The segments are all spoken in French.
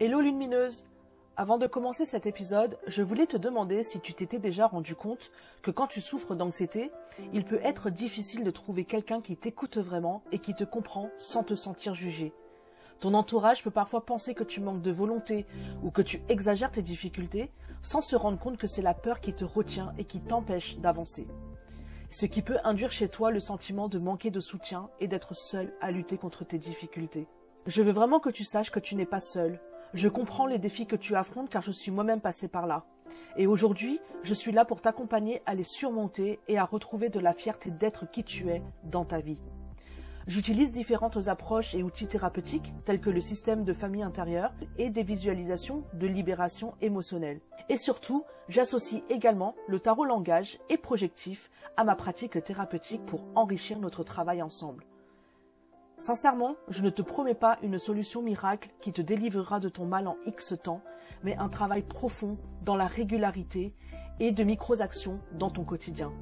Hello lumineuse Avant de commencer cet épisode, je voulais te demander si tu t'étais déjà rendu compte que quand tu souffres d'anxiété, il peut être difficile de trouver quelqu'un qui t'écoute vraiment et qui te comprend sans te sentir jugé. Ton entourage peut parfois penser que tu manques de volonté ou que tu exagères tes difficultés sans se rendre compte que c'est la peur qui te retient et qui t'empêche d'avancer. Ce qui peut induire chez toi le sentiment de manquer de soutien et d'être seul à lutter contre tes difficultés. Je veux vraiment que tu saches que tu n'es pas seul, je comprends les défis que tu affrontes car je suis moi-même passé par là. Et aujourd'hui, je suis là pour t'accompagner à les surmonter et à retrouver de la fierté d'être qui tu es dans ta vie. J'utilise différentes approches et outils thérapeutiques tels que le système de famille intérieure et des visualisations de libération émotionnelle. Et surtout, j'associe également le tarot langage et projectif à ma pratique thérapeutique pour enrichir notre travail ensemble. Sincèrement, je ne te promets pas une solution miracle qui te délivrera de ton mal en X temps, mais un travail profond dans la régularité et de micro-actions dans ton quotidien.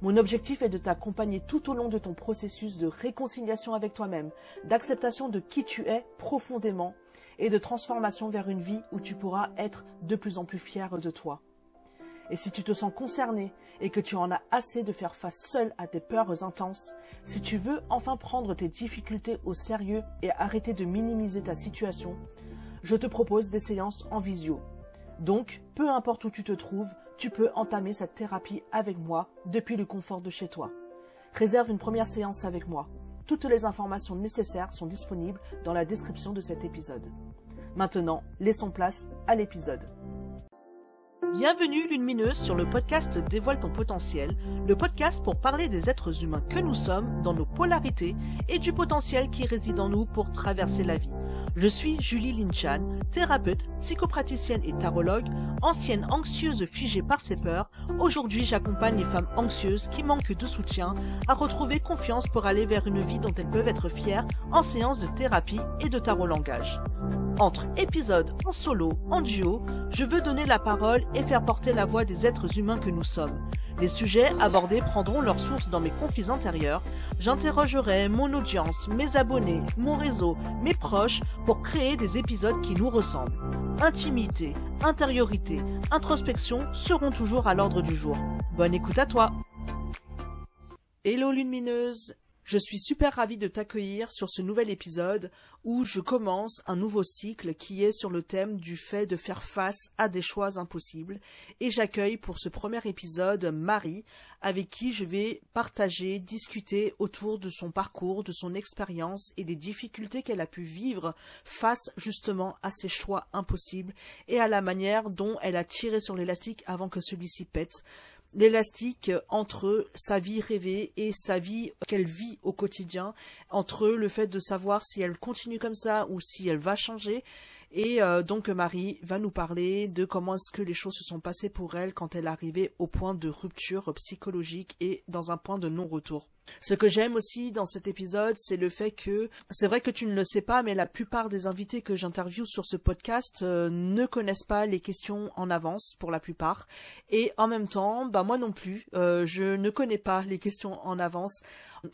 Mon objectif est de t'accompagner tout au long de ton processus de réconciliation avec toi-même, d'acceptation de qui tu es profondément et de transformation vers une vie où tu pourras être de plus en plus fier de toi. Et si tu te sens concerné et que tu en as assez de faire face seul à tes peurs intenses, si tu veux enfin prendre tes difficultés au sérieux et arrêter de minimiser ta situation, je te propose des séances en visio. Donc, peu importe où tu te trouves, tu peux entamer cette thérapie avec moi depuis le confort de chez toi. Réserve une première séance avec moi. Toutes les informations nécessaires sont disponibles dans la description de cet épisode. Maintenant, laissons place à l'épisode. Bienvenue Lumineuse sur le podcast Dévoile ton potentiel, le podcast pour parler des êtres humains que nous sommes dans nos polarités et du potentiel qui réside en nous pour traverser la vie. Je suis Julie Linchan, thérapeute, psychopraticienne et tarologue, ancienne anxieuse figée par ses peurs. Aujourd'hui, j'accompagne les femmes anxieuses qui manquent de soutien à retrouver confiance pour aller vers une vie dont elles peuvent être fières en séance de thérapie et de tarot langage. Entre épisodes en solo, en duo, je veux donner la parole et faire porter la voix des êtres humains que nous sommes. Les sujets abordés prendront leur source dans mes conflits intérieurs. J'interrogerai mon audience, mes abonnés, mon réseau, mes proches pour créer des épisodes qui nous ressemblent. Intimité, intériorité, introspection seront toujours à l'ordre du jour. Bonne écoute à toi. Hello lumineuse je suis super ravie de t'accueillir sur ce nouvel épisode où je commence un nouveau cycle qui est sur le thème du fait de faire face à des choix impossibles. Et j'accueille pour ce premier épisode Marie avec qui je vais partager, discuter autour de son parcours, de son expérience et des difficultés qu'elle a pu vivre face justement à ces choix impossibles et à la manière dont elle a tiré sur l'élastique avant que celui-ci pète l'élastique entre sa vie rêvée et sa vie qu'elle vit au quotidien, entre le fait de savoir si elle continue comme ça ou si elle va changer. Et euh, donc Marie va nous parler de comment est-ce que les choses se sont passées pour elle quand elle arrivée au point de rupture psychologique et dans un point de non-retour. Ce que j'aime aussi dans cet épisode, c'est le fait que, c'est vrai que tu ne le sais pas, mais la plupart des invités que j'interviewe sur ce podcast euh, ne connaissent pas les questions en avance, pour la plupart. Et en même temps, bah moi non plus, euh, je ne connais pas les questions en avance.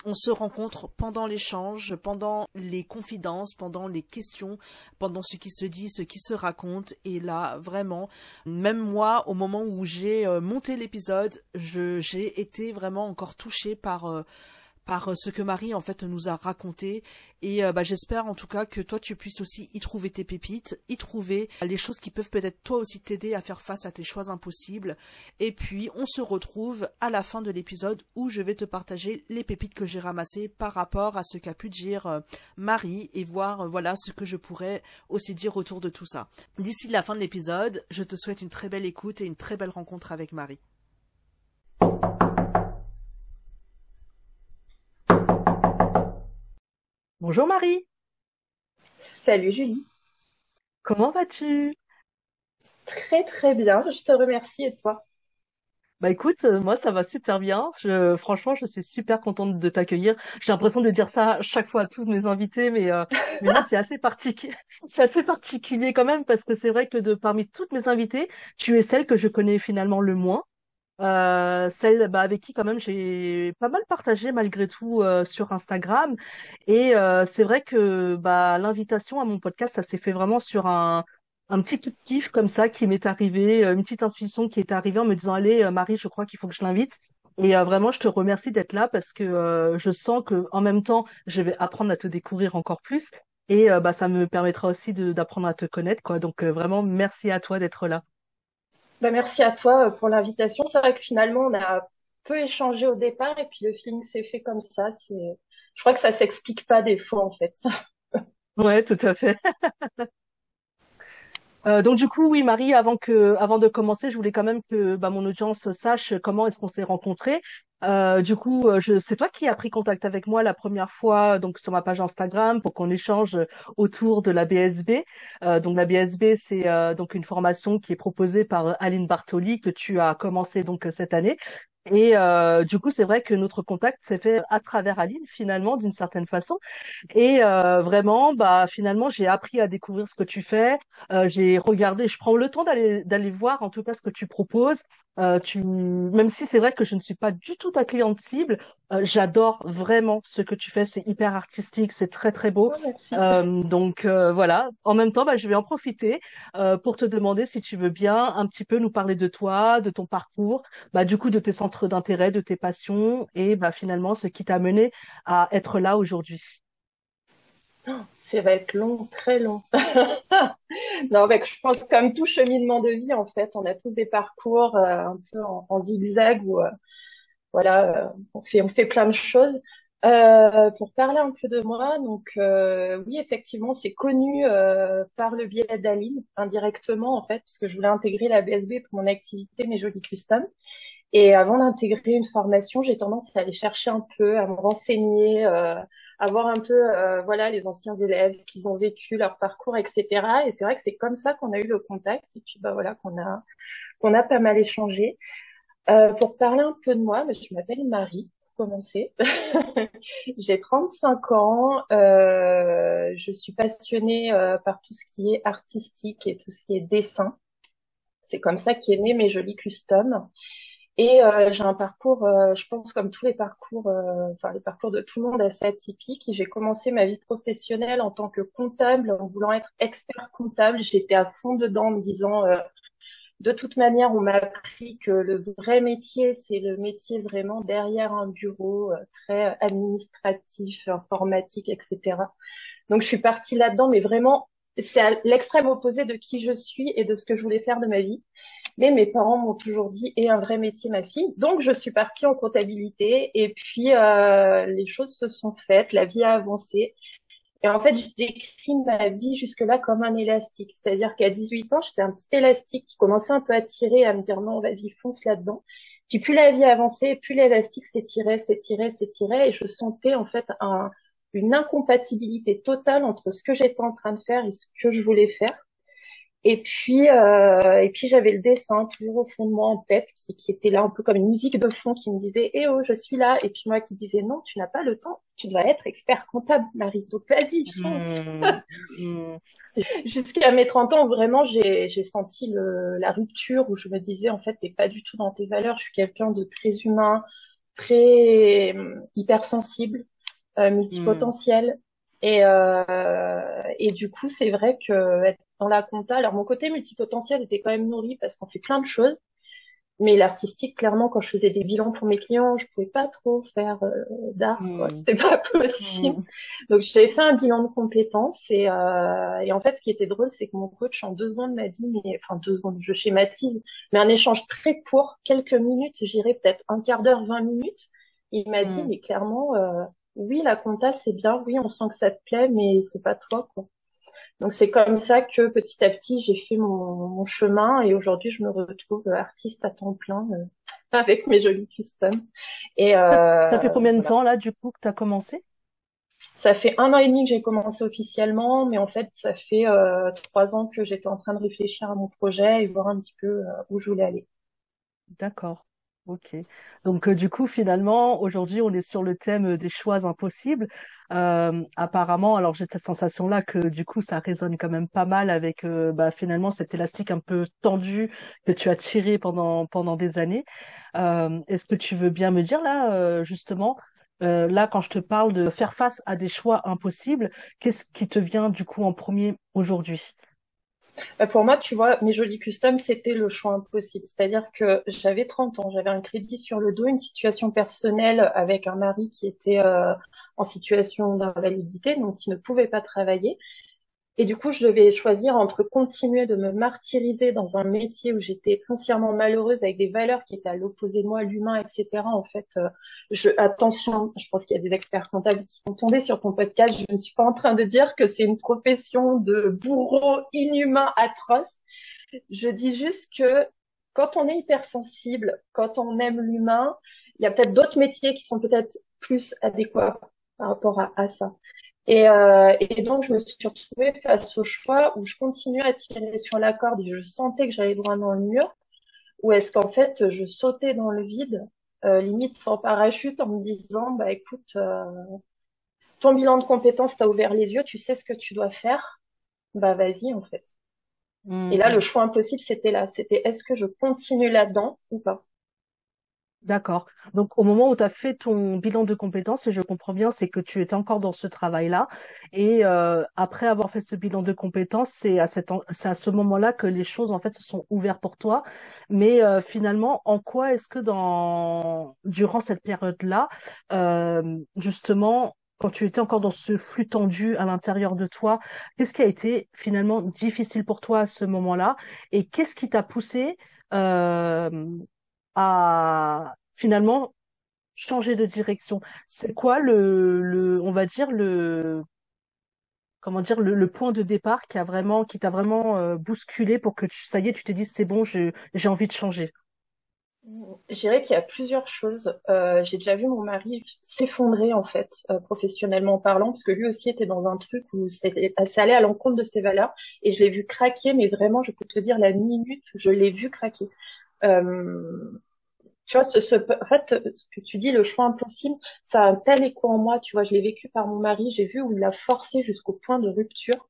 On se rencontre pendant l'échange, pendant les confidences, pendant les questions, pendant ce qui se dit, ce qui se raconte. Et là, vraiment, même moi, au moment où j'ai euh, monté l'épisode, j'ai été vraiment encore touchée par par euh, ce que Marie en fait nous a raconté et euh, bah, j'espère en tout cas que toi tu puisses aussi y trouver tes pépites, y trouver les choses qui peuvent peut-être toi aussi t'aider à faire face à tes choix impossibles et puis on se retrouve à la fin de l'épisode où je vais te partager les pépites que j'ai ramassées par rapport à ce qu'a pu dire euh, Marie et voir voilà ce que je pourrais aussi dire autour de tout ça. D'ici la fin de l'épisode, je te souhaite une très belle écoute et une très belle rencontre avec Marie. Bonjour Marie. Salut Julie. Comment vas-tu? Très très bien, je te remercie et toi? Bah écoute, euh, moi ça va super bien. Je, franchement, je suis super contente de t'accueillir. J'ai l'impression de dire ça chaque fois à tous mes invités, mais, euh, mais là c'est assez particulier. C'est assez particulier quand même parce que c'est vrai que de parmi toutes mes invités, tu es celle que je connais finalement le moins. Euh, celle bah, avec qui quand même j'ai pas mal partagé malgré tout euh, sur Instagram. Et euh, c'est vrai que bah, l'invitation à mon podcast, ça s'est fait vraiment sur un, un petit coup de kiff comme ça qui m'est arrivé, une petite intuition qui est arrivée en me disant, allez Marie, je crois qu'il faut que je l'invite. Et vraiment, je te remercie d'être là parce que je sens que en même temps, je vais apprendre à te découvrir encore plus. Et bah, ça me permettra aussi d'apprendre à te connaître, quoi. Donc vraiment, merci à toi d'être là. Bah, merci à toi euh, pour l'invitation. C'est vrai que finalement, on a peu échangé au départ et puis le feeling s'est fait comme ça. C'est, je crois que ça s'explique pas des fois en fait. ouais, tout à fait. Euh, donc du coup, oui, Marie, avant que, avant de commencer, je voulais quand même que bah, mon audience sache comment est-ce qu'on s'est rencontrés. Euh, du coup, euh, c'est toi qui as pris contact avec moi la première fois, donc sur ma page Instagram, pour qu'on échange autour de la BSB. Euh, donc la BSB, c'est euh, donc une formation qui est proposée par Aline Bartoli que tu as commencé donc cette année. Et euh, du coup, c'est vrai que notre contact s'est fait à travers Aline, finalement, d'une certaine façon. Et euh, vraiment, bah finalement, j'ai appris à découvrir ce que tu fais. Euh, j'ai regardé, je prends le temps d'aller d'aller voir en tout cas ce que tu proposes. Euh, tu, même si c'est vrai que je ne suis pas du tout ta cliente cible, euh, j'adore vraiment ce que tu fais. C'est hyper artistique, c'est très très beau. Oh, euh, donc voilà. En même temps, bah, je vais en profiter pour te demander si tu veux bien un petit peu nous parler de toi, de ton parcours, bah, du coup de tes centres d'intérêt, de tes passions et bah, finalement ce qui t'a mené à être là aujourd'hui. Ça va être long, très long. non, mais je pense comme tout cheminement de vie, en fait, on a tous des parcours euh, un peu en, zigzag où, euh, voilà, euh, on fait, on fait plein de choses. pour parler un peu de moi, donc oui, effectivement, c'est connu par le biais d'Aline, indirectement en fait, parce que je voulais intégrer la BSB pour mon activité Mes Jolis Custom. Et avant d'intégrer une formation, j'ai tendance à aller chercher un peu, à me renseigner, euh, à voir un peu, euh, voilà, les anciens élèves, ce qu'ils ont vécu, leur parcours, etc. Et c'est vrai que c'est comme ça qu'on a eu le contact. Et puis, bah voilà, qu'on a, qu'on a pas mal échangé. Euh, pour parler un peu de moi, bah, je m'appelle Marie. Pour commencer, j'ai 35 ans. Euh, je suis passionnée euh, par tout ce qui est artistique et tout ce qui est dessin. C'est comme ça qu'est né mes jolis customs. Et euh, j'ai un parcours, euh, je pense comme tous les parcours, euh, enfin les parcours de tout le monde assez atypique. J'ai commencé ma vie professionnelle en tant que comptable, en voulant être expert comptable. J'étais à fond dedans, en me disant, de toute manière, on m'a appris que le vrai métier, c'est le métier vraiment derrière un bureau, très administratif, informatique, etc. Donc je suis partie là-dedans, mais vraiment, c'est l'extrême opposé de qui je suis et de ce que je voulais faire de ma vie. Mais mes parents m'ont toujours dit et un vrai métier ma fille. Donc je suis partie en comptabilité et puis euh, les choses se sont faites, la vie a avancé. Et en fait, je décris ma vie jusque-là comme un élastique. C'est-à-dire qu'à 18 ans, j'étais un petit élastique qui commençait un peu à tirer, à me dire non, vas-y, fonce là-dedans. Puis plus la vie avançait, plus l'élastique s'étirait, s'étirait, s'étirait, et je sentais en fait un, une incompatibilité totale entre ce que j'étais en train de faire et ce que je voulais faire. Et puis, euh, et puis j'avais le dessin toujours au fond de moi en tête, qui, qui, était là un peu comme une musique de fond qui me disait "Eh oh, je suis là." Et puis moi qui disais "Non, tu n'as pas le temps. Tu dois être expert comptable, Marie. Donc vas-y, fonce." Mmh. Mmh. Jusqu'à mes 30 ans, vraiment, j'ai senti le, la rupture où je me disais en fait, t'es pas du tout dans tes valeurs. Je suis quelqu'un de très humain, très euh, hypersensible, euh, multipotentiel. Et, euh, et du coup, c'est vrai que être dans la compta, alors mon côté multipotentiel était quand même nourri parce qu'on fait plein de choses. Mais l'artistique, clairement, quand je faisais des bilans pour mes clients, je pouvais pas trop faire euh, d'art. Mmh. C'était pas possible. Mmh. Donc j'avais fait un bilan de compétences et, euh, et en fait, ce qui était drôle, c'est que mon coach en deux secondes m'a dit, mais enfin deux secondes, je schématise, mais un échange très court, quelques minutes, j'irais peut-être un quart d'heure, vingt minutes. Il m'a dit, mmh. mais clairement, euh, oui, la compta, c'est bien, oui, on sent que ça te plaît, mais c'est pas toi, quoi. Donc c'est comme ça que petit à petit j'ai fait mon, chemin et aujourd'hui je me retrouve artiste à temps plein euh, avec mes jolis customs. Et ça, euh, fait combien de temps là du coup que tu as commencé? Ça fait un an et demi que j'ai commencé officiellement, mais en fait ça fait euh, trois ans que j'étais en train de réfléchir à mon projet et voir un petit peu où je voulais aller. D'accord. Ok. Donc du coup, finalement, aujourd'hui, on est sur le thème des choix impossibles. Euh, apparemment, alors j'ai cette sensation-là que du coup ça résonne quand même pas mal avec euh, bah, finalement cet élastique un peu tendu que tu as tiré pendant pendant des années. Euh, est-ce que tu veux bien me dire là euh, justement euh, là quand je te parle de faire face à des choix impossibles, qu'est-ce qui te vient du coup en premier aujourd'hui? Bah, pour moi, tu vois, mes jolis customs, c'était le choix impossible. C'est-à-dire que j'avais 30 ans, j'avais un crédit sur le dos, une situation personnelle avec un mari qui était euh, en situation d'invalidité, donc qui ne pouvait pas travailler. Et du coup, je devais choisir entre continuer de me martyriser dans un métier où j'étais foncièrement malheureuse avec des valeurs qui étaient à l'opposé de moi, l'humain, etc. En fait, euh, je, attention, je pense qu'il y a des experts comptables qui vont tomber sur ton podcast. Je ne suis pas en train de dire que c'est une profession de bourreau inhumain atroce. Je dis juste que quand on est hypersensible, quand on aime l'humain, il y a peut-être d'autres métiers qui sont peut-être plus adéquats par rapport à ça. Et, euh, et, donc, je me suis retrouvée face au choix où je continuais à tirer sur la corde et je sentais que j'allais droit dans le mur, ou est-ce qu'en fait, je sautais dans le vide, euh, limite sans parachute, en me disant, bah écoute, euh, ton bilan de compétences t'a ouvert les yeux, tu sais ce que tu dois faire, bah vas-y en fait. Mmh. Et là, le choix impossible, c'était là, c'était est-ce que je continue là-dedans ou pas? D'accord. Donc au moment où tu as fait ton bilan de compétences, et je comprends bien, c'est que tu étais encore dans ce travail-là. Et euh, après avoir fait ce bilan de compétences, c'est à, cet c'est à ce moment-là que les choses en fait se sont ouvertes pour toi. Mais euh, finalement, en quoi est-ce que dans durant cette période-là, euh, justement, quand tu étais encore dans ce flux tendu à l'intérieur de toi, qu'est-ce qui a été finalement difficile pour toi à ce moment-là? Et qu'est-ce qui t'a poussé à finalement changer de direction. C'est quoi le, le, on va dire le, comment dire le, point de départ qui a vraiment, qui t'a vraiment euh, bousculé pour que tu, ça y est, tu te dises c'est bon, j'ai envie de changer? Je dirais qu'il y a plusieurs choses. Euh, j'ai déjà vu mon mari s'effondrer en fait, euh, professionnellement parlant, parce que lui aussi était dans un truc où ça allait à l'encontre de ses valeurs, et je l'ai vu craquer, mais vraiment, je peux te dire la minute où je l'ai vu craquer. Tu vois, ce, ce, en fait, ce que tu dis, le choix impossible, ça a un tel écho en moi, tu vois, je l'ai vécu par mon mari, j'ai vu où il a forcé jusqu'au point de rupture.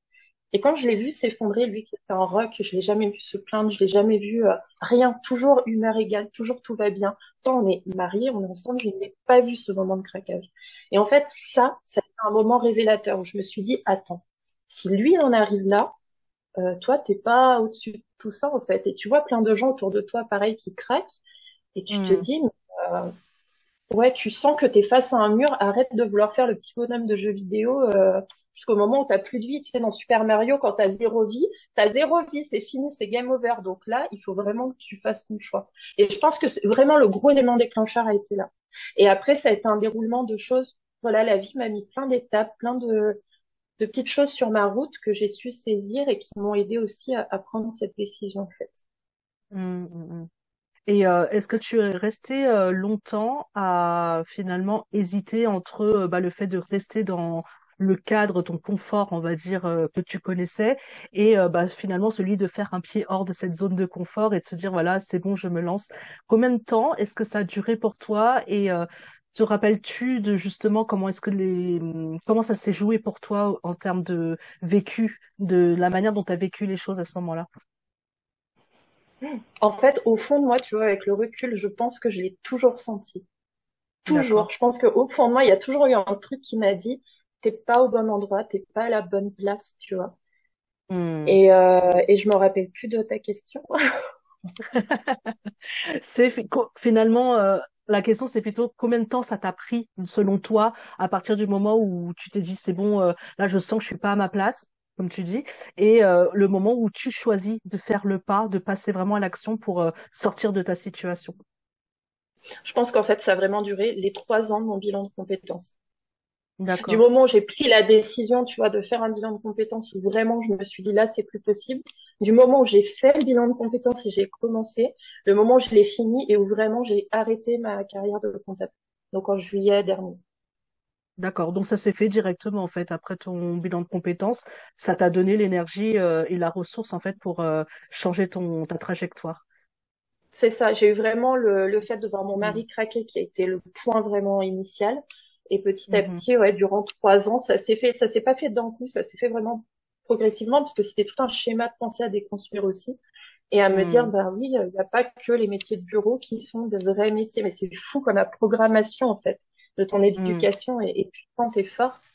Et quand je l'ai vu s'effondrer, lui qui était en rock, je l'ai jamais vu se plaindre, je l'ai jamais vu euh, rien, toujours humeur égale, toujours tout va bien. Tant on est mariés, on est ensemble, je n'ai pas vu ce moment de craquage. Et en fait, ça, c'est un moment révélateur où je me suis dit, attends, si lui en arrive là, euh, toi, t'es pas au-dessus de tout ça en fait. Et tu vois plein de gens autour de toi, pareil, qui craquent. Et tu te hmm. dis, euh, ouais, tu sens que tu es face à un mur, arrête de vouloir faire le petit bonhomme de jeu vidéo euh, jusqu'au moment où tu plus de vie. Tu sais, dans Super Mario, quand tu as zéro vie, tu as zéro vie, c'est fini, c'est game over. Donc là, il faut vraiment que tu fasses ton choix. Et je pense que c'est vraiment le gros élément déclencheur a été là. Et après, ça a été un déroulement de choses. Voilà, la vie m'a mis plein d'étapes, plein de, de petites choses sur ma route que j'ai su saisir et qui m'ont aidé aussi à, à, prendre cette décision en fait. Mmh, mmh, mmh. Et euh, est-ce que tu es resté euh, longtemps à finalement hésiter entre euh, bah, le fait de rester dans le cadre, ton confort, on va dire, que tu connaissais, et bah, finalement celui de faire un pied hors de cette zone de confort et de se dire, voilà, c'est bon, je me lance. Combien de temps est-ce que ça a duré pour toi et te rappelles-tu de justement comment est-ce que les comment ça s'est joué pour toi en termes de vécu, de la manière dont tu as vécu les choses à ce moment-là? En fait, au fond de moi, tu vois, avec le recul, je pense que je l'ai toujours senti. Toujours. Je pense qu'au fond de moi, il y a toujours eu un truc qui m'a dit, t'es pas au bon endroit, t'es pas à la bonne place, tu vois. Hmm. Et, euh, et je me rappelle plus de ta question. c'est finalement euh, la question, c'est plutôt combien de temps ça t'a pris, selon toi, à partir du moment où tu t'es dit c'est bon, euh, là je sens que je suis pas à ma place, comme tu dis, et euh, le moment où tu choisis de faire le pas, de passer vraiment à l'action pour euh, sortir de ta situation Je pense qu'en fait, ça a vraiment duré les trois ans de mon bilan de compétences. Du moment où j'ai pris la décision, tu vois, de faire un bilan de compétences où vraiment je me suis dit là, c'est plus possible. Du moment où j'ai fait le bilan de compétences et j'ai commencé, le moment où je l'ai fini et où vraiment j'ai arrêté ma carrière de comptable. Donc en juillet dernier. D'accord, donc ça s'est fait directement en fait après ton bilan de compétences, ça t'a donné l'énergie euh, et la ressource en fait pour euh, changer ton ta trajectoire. C'est ça, j'ai eu vraiment le, le fait de voir mon mari mmh. craquer qui a été le point vraiment initial. Et petit à Mhm. petit, ouais, durant trois ans, ça s'est fait, ça s'est pas fait d'un coup, ça s'est fait vraiment progressivement parce que c'était tout un schéma de pensée à déconstruire aussi et à me dire, bah oui, il n'y a pas que les métiers de bureau qui sont de vrais métiers, mais c'est fou comme la programmation en fait de ton Mhm. éducation est, est puissante et forte.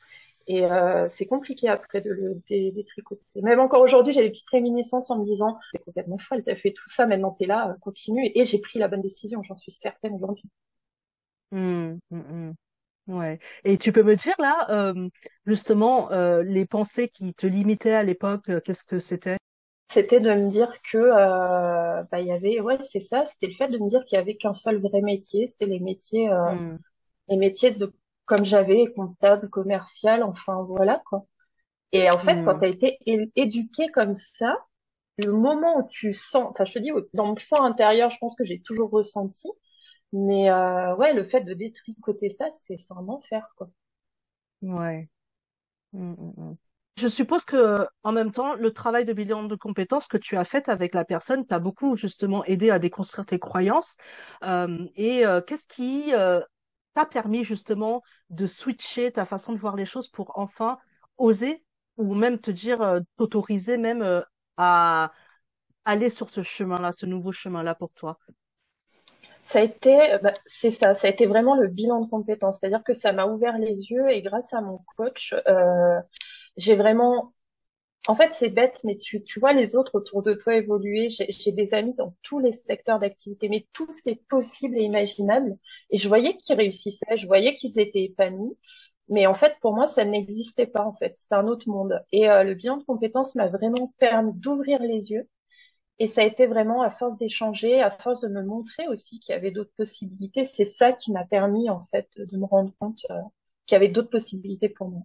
Et euh, c'est compliqué après de le dé- détricoter. Même encore aujourd'hui, j'ai des petites réminiscences en me disant, t'es complètement folle, t'as fait tout ça, maintenant t'es là, continue. Et j'ai pris la bonne décision, j'en suis certaine aujourd'hui. Mhm. Mhm. Ouais. Et tu peux me dire là, euh, justement, euh, les pensées qui te limitaient à l'époque, euh, qu'est-ce que c'était? C'était de me dire que euh, bah il y avait, ouais, c'est ça, c'était le fait de me dire qu'il y avait qu'un seul vrai métier, c'était les métiers, euh, Mhm. Les métiers de comme j'avais, comptable, commercial, enfin voilà quoi. Et en fait, quand Mhm. tu as été éduqué comme ça, le moment où tu sens, enfin je te dis, dans mon fond intérieur, je pense que j'ai toujours ressenti, mais euh, ouais, le fait de détricoter ça, c'est un enfer quoi. Ouais. Mhm. Mhm. Je suppose que, en même temps, le travail de bilan de compétences que tu as fait avec la personne t'a beaucoup justement aidé à déconstruire tes croyances. Euh, et euh, qu'est-ce qui t'a permis justement de switcher ta façon de voir les choses pour enfin oser ou même te dire, euh, t'autoriser même euh, à aller sur ce chemin-là, ce nouveau chemin-là pour toi? Ça a été, euh, bah, c'est ça, ça a été vraiment le bilan de compétences, c'est-à-dire que ça m'a ouvert les yeux et grâce à mon coach, j'ai vraiment En fait, c'est bête, mais tu, tu vois les autres autour de toi évoluer. J'ai des amis dans tous les secteurs d'activité, mais tout ce qui est possible et imaginable. Et je voyais qu'ils réussissaient, je voyais qu'ils étaient épanouis. Mais en fait, pour moi, ça n'existait pas, en fait. C'était un autre monde. Et euh, le bilan de compétences m'a vraiment permis d'ouvrir les yeux. Et ça a été vraiment à force d'échanger, à force de me montrer aussi qu'il y avait d'autres possibilités. C'est ça qui m'a permis, en fait, de me rendre compte euh, qu'il y avait d'autres possibilités pour moi.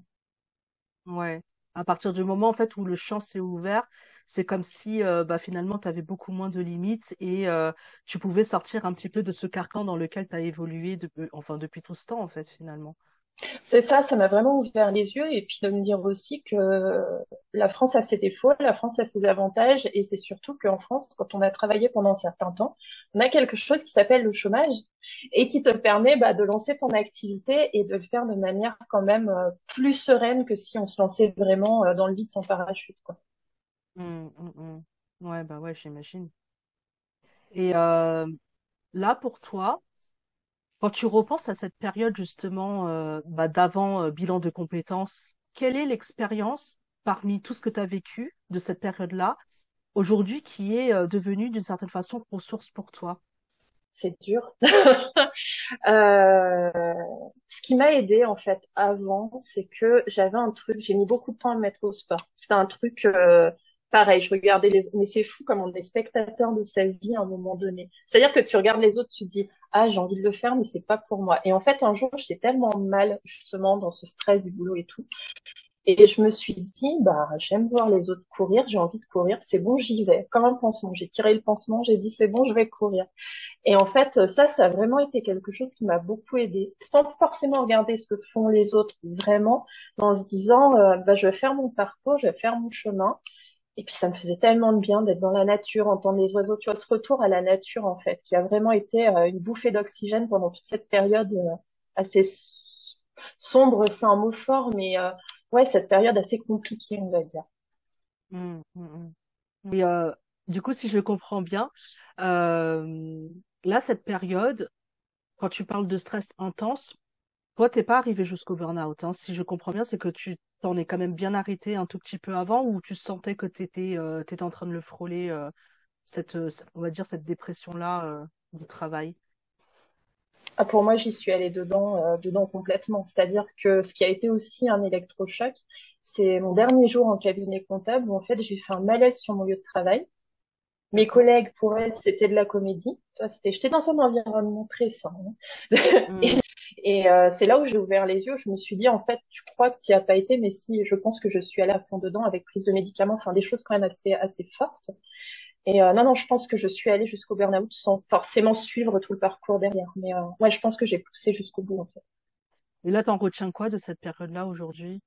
Ouais. À partir du moment en fait où le champ s'est ouvert, c'est comme si euh, bah, finalement tu avais beaucoup moins de limites et euh, tu pouvais sortir un petit peu de ce carcan dans lequel tu as évolué enfin depuis tout ce temps en fait finalement. C'est ça, ça m'a vraiment ouvert les yeux et puis de me dire aussi que la France a ses défauts, la France a ses avantages et c'est surtout qu'en France, quand on a travaillé pendant un certain temps, on a quelque chose qui s'appelle le chômage et qui te permet bah, de lancer ton activité et de le faire de manière quand même euh, plus sereine que si on se lançait vraiment euh, dans le vide sans parachute, quoi. Hum, hum, hum. Ouais bah ouais j'imagine. Et euh, là pour toi, quand tu repenses à cette période justement euh, bah, d'avant euh, bilan de compétences, quelle est l'expérience parmi tout ce que tu as vécu de cette période-là aujourd'hui qui est euh, devenue d'une certaine façon ressource pour toi? C'est dur. Ce qui m'a aidé en fait avant, c'est que j'avais un truc, j'ai mis beaucoup de temps à me mettre au sport. C'était un truc pareil, je regardais les mais c'est fou comme on est spectateur de sa vie à un moment donné. C'est-à-dire que tu regardes les autres, tu dis ah j'ai envie de le faire mais c'est pas pour moi. Et en fait un jour j'étais tellement mal justement dans ce stress du boulot et tout et je me suis dit, bah, j'aime voir les autres courir, j'ai envie de courir, c'est bon, j'y vais. Comme un pansement. J'ai tiré le pansement, j'ai dit, c'est bon, je vais courir. Et en fait, ça, ça a vraiment été quelque chose qui m'a beaucoup aidé, sans forcément regarder ce que font les autres, vraiment, en se disant, euh, bah, je vais faire mon parcours, je vais faire mon chemin. Et puis, ça me faisait tellement de bien d'être dans la nature, entendre les oiseaux, tu vois, ce retour à la nature, en fait, qui a vraiment été euh, une bouffée d'oxygène pendant toute cette période euh, assez sombre, c'est un mot fort, mais euh, ouais, cette période assez compliquée, on va dire. Hum, hum, hum. Et du coup, si je le comprends bien, là, cette période, quand tu parles de stress intense, toi, t'es pas arrivé jusqu'au burn-out. Hein. Si je comprends bien, c'est que tu t'en es quand même bien arrêté un tout petit peu avant ou tu sentais que t'étais euh, t'étais en train de le frôler, euh, cette, euh, on va dire, cette dépression-là euh, du travail? Ah, pour moi, j'y suis allée dedans, dedans complètement. C'est-à-dire que ce qui a été aussi un électrochoc, c'est mon dernier jour en cabinet comptable où en fait j'ai fait un malaise sur mon lieu de travail. Mes collègues, pour elles, c'était de la comédie. C'était, j'étais dans un environnement très sain. hein. Et, Hum, et, euh, c'est là où j'ai ouvert les yeux. Je me suis dit, en fait, tu crois que tu n'y as pas été, mais si, je pense que je suis allée à fond dedans avec prise de médicaments, enfin des choses quand même assez, assez fortes. Et euh, non, non, je pense que je suis allée jusqu'au burn-out sans forcément suivre tout le parcours derrière. Mais euh, ouais, je pense que j'ai poussé jusqu'au bout, en fait. Et là, t'en retiens quoi de cette période-là aujourd'hui?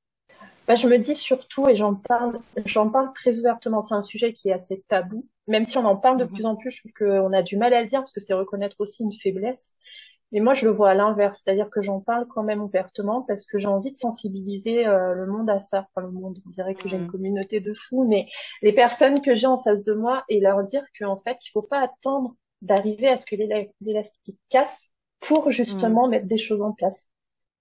Bah, je me dis surtout, et j'en parle, j'en parle très ouvertement, c'est un sujet qui est assez tabou, même si on en parle de Mhm. plus en plus, je trouve qu'on a du mal à le dire parce que c'est reconnaître aussi une faiblesse. Et moi, je le vois à l'inverse, c'est-à-dire que j'en parle quand même ouvertement parce que j'ai envie de sensibiliser euh, le monde à ça. Enfin, le monde, on dirait que j'ai une Mm. communauté de fous, mais les personnes que j'ai en face de moi et leur dire qu'en fait, il faut pas attendre d'arriver à ce que l'éla- l'élastique casse pour Mm. justement mettre des choses en place.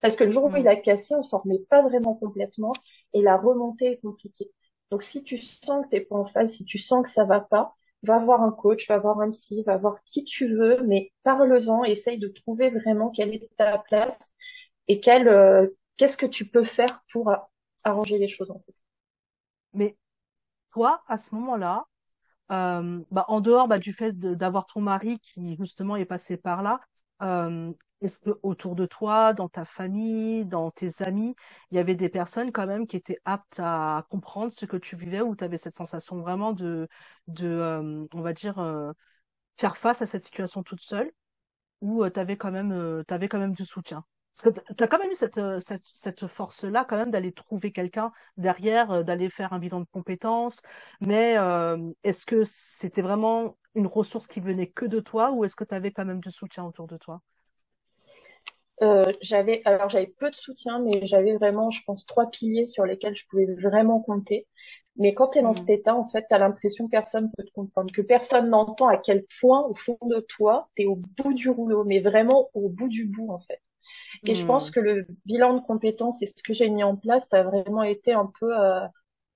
Parce que le jour où il Mm. a cassé, on s'en remet pas vraiment complètement et la remontée est compliquée. Donc, si tu sens que t'es pas en phase, si tu sens que ça va pas, va voir un coach, va voir un psy, va voir qui tu veux, mais parle-en, essaye de trouver vraiment quelle est ta place et quelle, euh, qu'est-ce que tu peux faire pour arranger les choses en fait. Mais toi, à ce moment-là, euh, bah, en dehors bah, du fait d'avoir ton mari qui justement est passé par là, euh, est-ce que autour de toi, dans ta famille, dans tes amis, il y avait des personnes quand même qui étaient aptes à comprendre ce que tu vivais ou tu avais cette sensation vraiment de, de euh, on va dire, euh, faire face à cette situation toute seule ou euh, t'avais quand même, euh, quand même du soutien? Parce que tu as quand même eu cette, cette, force-là quand même d'aller trouver quelqu'un derrière, d'aller faire un bilan de compétences. Mais est-ce que c'était vraiment une ressource qui venait que de toi ou est-ce que tu avais quand même du soutien autour de toi? Euh, j'avais, alors j'avais peu de soutien, mais j'avais vraiment, je pense, trois piliers sur lesquels je pouvais vraiment compter. Mais quand tu es dans cet Mm, état, en fait, tu as l'impression que personne peut te comprendre, que personne n'entend à quel point, au fond de toi, tu es au bout du rouleau, mais vraiment au bout du bout, en fait. Et je pense mm, que le bilan de compétences et ce que j'ai mis en place, ça a vraiment été un peu, euh,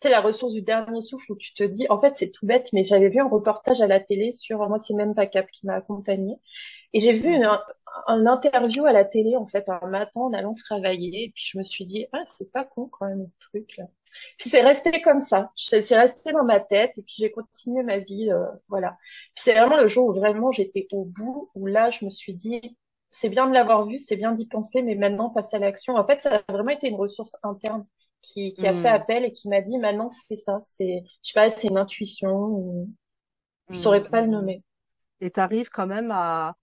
sais, la ressource du dernier souffle où tu te dis, en fait, c'est tout bête, mais j'avais vu un reportage à la télé sur, moi, c'est même pas Cap qui m'a accompagnée. Et j'ai vu une, un, interview à la télé, en fait, un matin en allant travailler. Et puis je me suis dit, ah, c'est pas con quand même, le truc, là. Puis c'est resté comme ça. C'est c'est resté dans ma tête et puis j'ai continué ma vie, euh, voilà. Puis c'est vraiment le jour où vraiment j'étais au bout, où là, je me suis dit, c'est bien de l'avoir vu, c'est bien d'y penser, mais maintenant, passe à l'action. En fait, ça a vraiment été une ressource interne qui, qui a fait mm, appel et qui m'a dit, maintenant, fais ça. C'est, je sais pas, c'est une intuition, ou... je mm, saurais pas le mm, mm. nommer. Et tu arrives quand même à,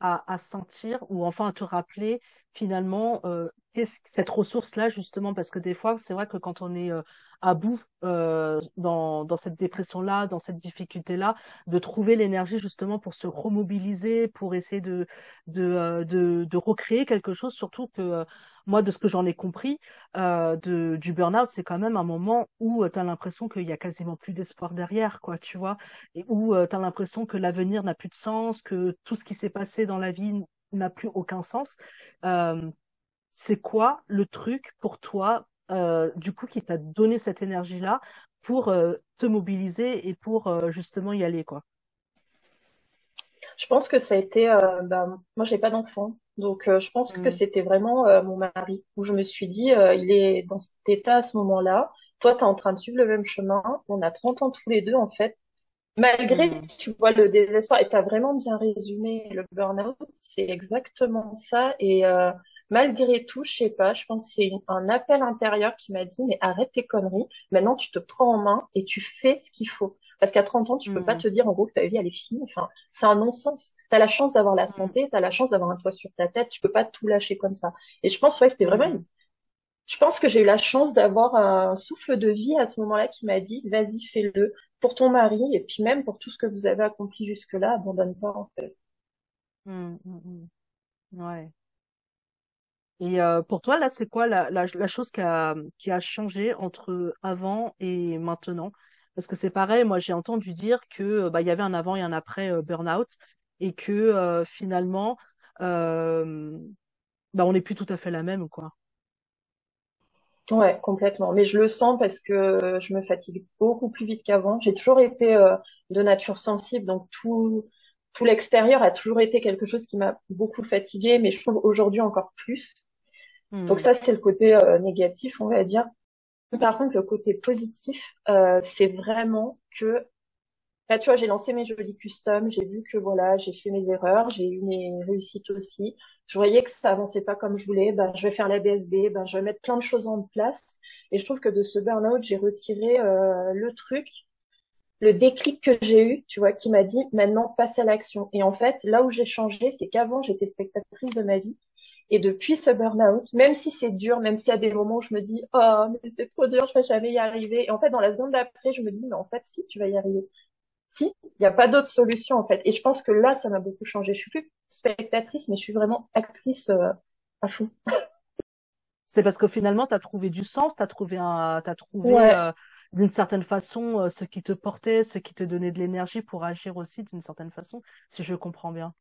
à, à sentir ou enfin à te rappeler finalement euh, qu'est-ce, cette ressource-là justement? Parce que des fois c'est vrai que quand on est euh, à bout euh, dans, dans cette dépression-là, dans cette difficulté-là, de trouver l'énergie justement pour se remobiliser, pour essayer de de, euh, de, de recréer quelque chose, surtout que euh, moi de ce que j'en ai compris euh, de, du burn-out, c'est quand même un moment où tu as l'impression qu'il y a quasiment plus d'espoir derrière, quoi, tu vois? Et où tu as l'impression que l'avenir n'a plus de sens, que tout ce qui s'est passé dans la vie n'a plus aucun sens. Euh, c'est quoi le truc pour toi, euh, du coup, qui t'a donné cette énergie-là pour euh, te mobiliser et pour euh, justement y aller, quoi? Je pense que ça a été, euh, bah, moi j'ai pas d'enfant, donc euh, je pense que Mm, c'était vraiment euh, mon mari où je me suis dit, euh, il est dans cet état à ce moment-là. Toi, tu es en train de suivre le même chemin. On a 30 ans tous les deux en fait. Malgré, mm, tu vois, le désespoir, et tu as vraiment bien résumé le burn-out, c'est exactement ça. Et euh, malgré tout, je sais pas, je pense que c'est un appel intérieur qui m'a dit, mais arrête tes conneries, maintenant tu te prends en main et tu fais ce qu'il faut. Parce qu'à 30 ans, tu peux pas mm, te dire en gros que ta vie elle est finie. Enfin, c'est un non-sens. Tu as la chance d'avoir la mm, santé, tu as la chance d'avoir un toit sur ta tête, tu peux pas tout lâcher comme ça. Et je pense, ouais, c'était vraiment une je pense que j'ai eu la chance d'avoir un souffle de vie à ce moment-là qui m'a dit, vas-y, fais-le pour ton mari et puis même pour tout ce que vous avez accompli jusque-là, abandonne pas en fait. Mm, mm, mm. Ouais. Et euh, pour toi, là, c'est quoi la, la, la chose qui a, qui a changé entre avant et maintenant? Parce que c'est pareil, moi j'ai entendu dire que euh, bah, il y avait un avant et un après euh, burn-out et que euh, finalement, euh, bah, on n'est plus tout à fait la même, quoi. Ouais, complètement. Mais je le sens parce que je me fatigue beaucoup plus vite qu'avant. J'ai toujours été euh, de nature sensible, donc tout tout l'extérieur a toujours été quelque chose qui m'a beaucoup fatiguée, mais je trouve aujourd'hui encore plus. Donc Hmm, ça, c'est le côté euh, négatif, on va dire. Par contre, le côté positif, euh, c'est vraiment que Là, tu vois, j'ai lancé mes jolis customs, j'ai vu que voilà, j'ai fait mes erreurs, j'ai eu mes réussites aussi. Je voyais que ça avançait pas comme je voulais, ben je vais faire la BSB, ben je vais mettre plein de choses en place. Et je trouve que de ce burn-out, j'ai retiré euh, le truc, le déclic que j'ai eu, tu vois, qui m'a dit maintenant passe à l'action. Et en fait, là où j'ai changé, c'est qu'avant j'étais spectatrice de ma vie. Et depuis ce burn-out, même si c'est dur, même s'il y a des moments où je me dis, oh, mais c'est trop dur, je vais jamais y arriver. Et en fait, dans la seconde d'après, je me dis, mais en fait, si, tu vas y arriver si, il n'y a pas d'autre solution en fait. Et je pense que là, ça m'a beaucoup changé. Je suis plus spectatrice, mais je suis vraiment actrice à fond. C'est parce que finalement, tu as trouvé du sens, tu as trouvé, un, as trouvé d'une certaine façon ce qui te portait, ce qui te donnait de l'énergie pour agir aussi d'une certaine façon, si je comprends bien.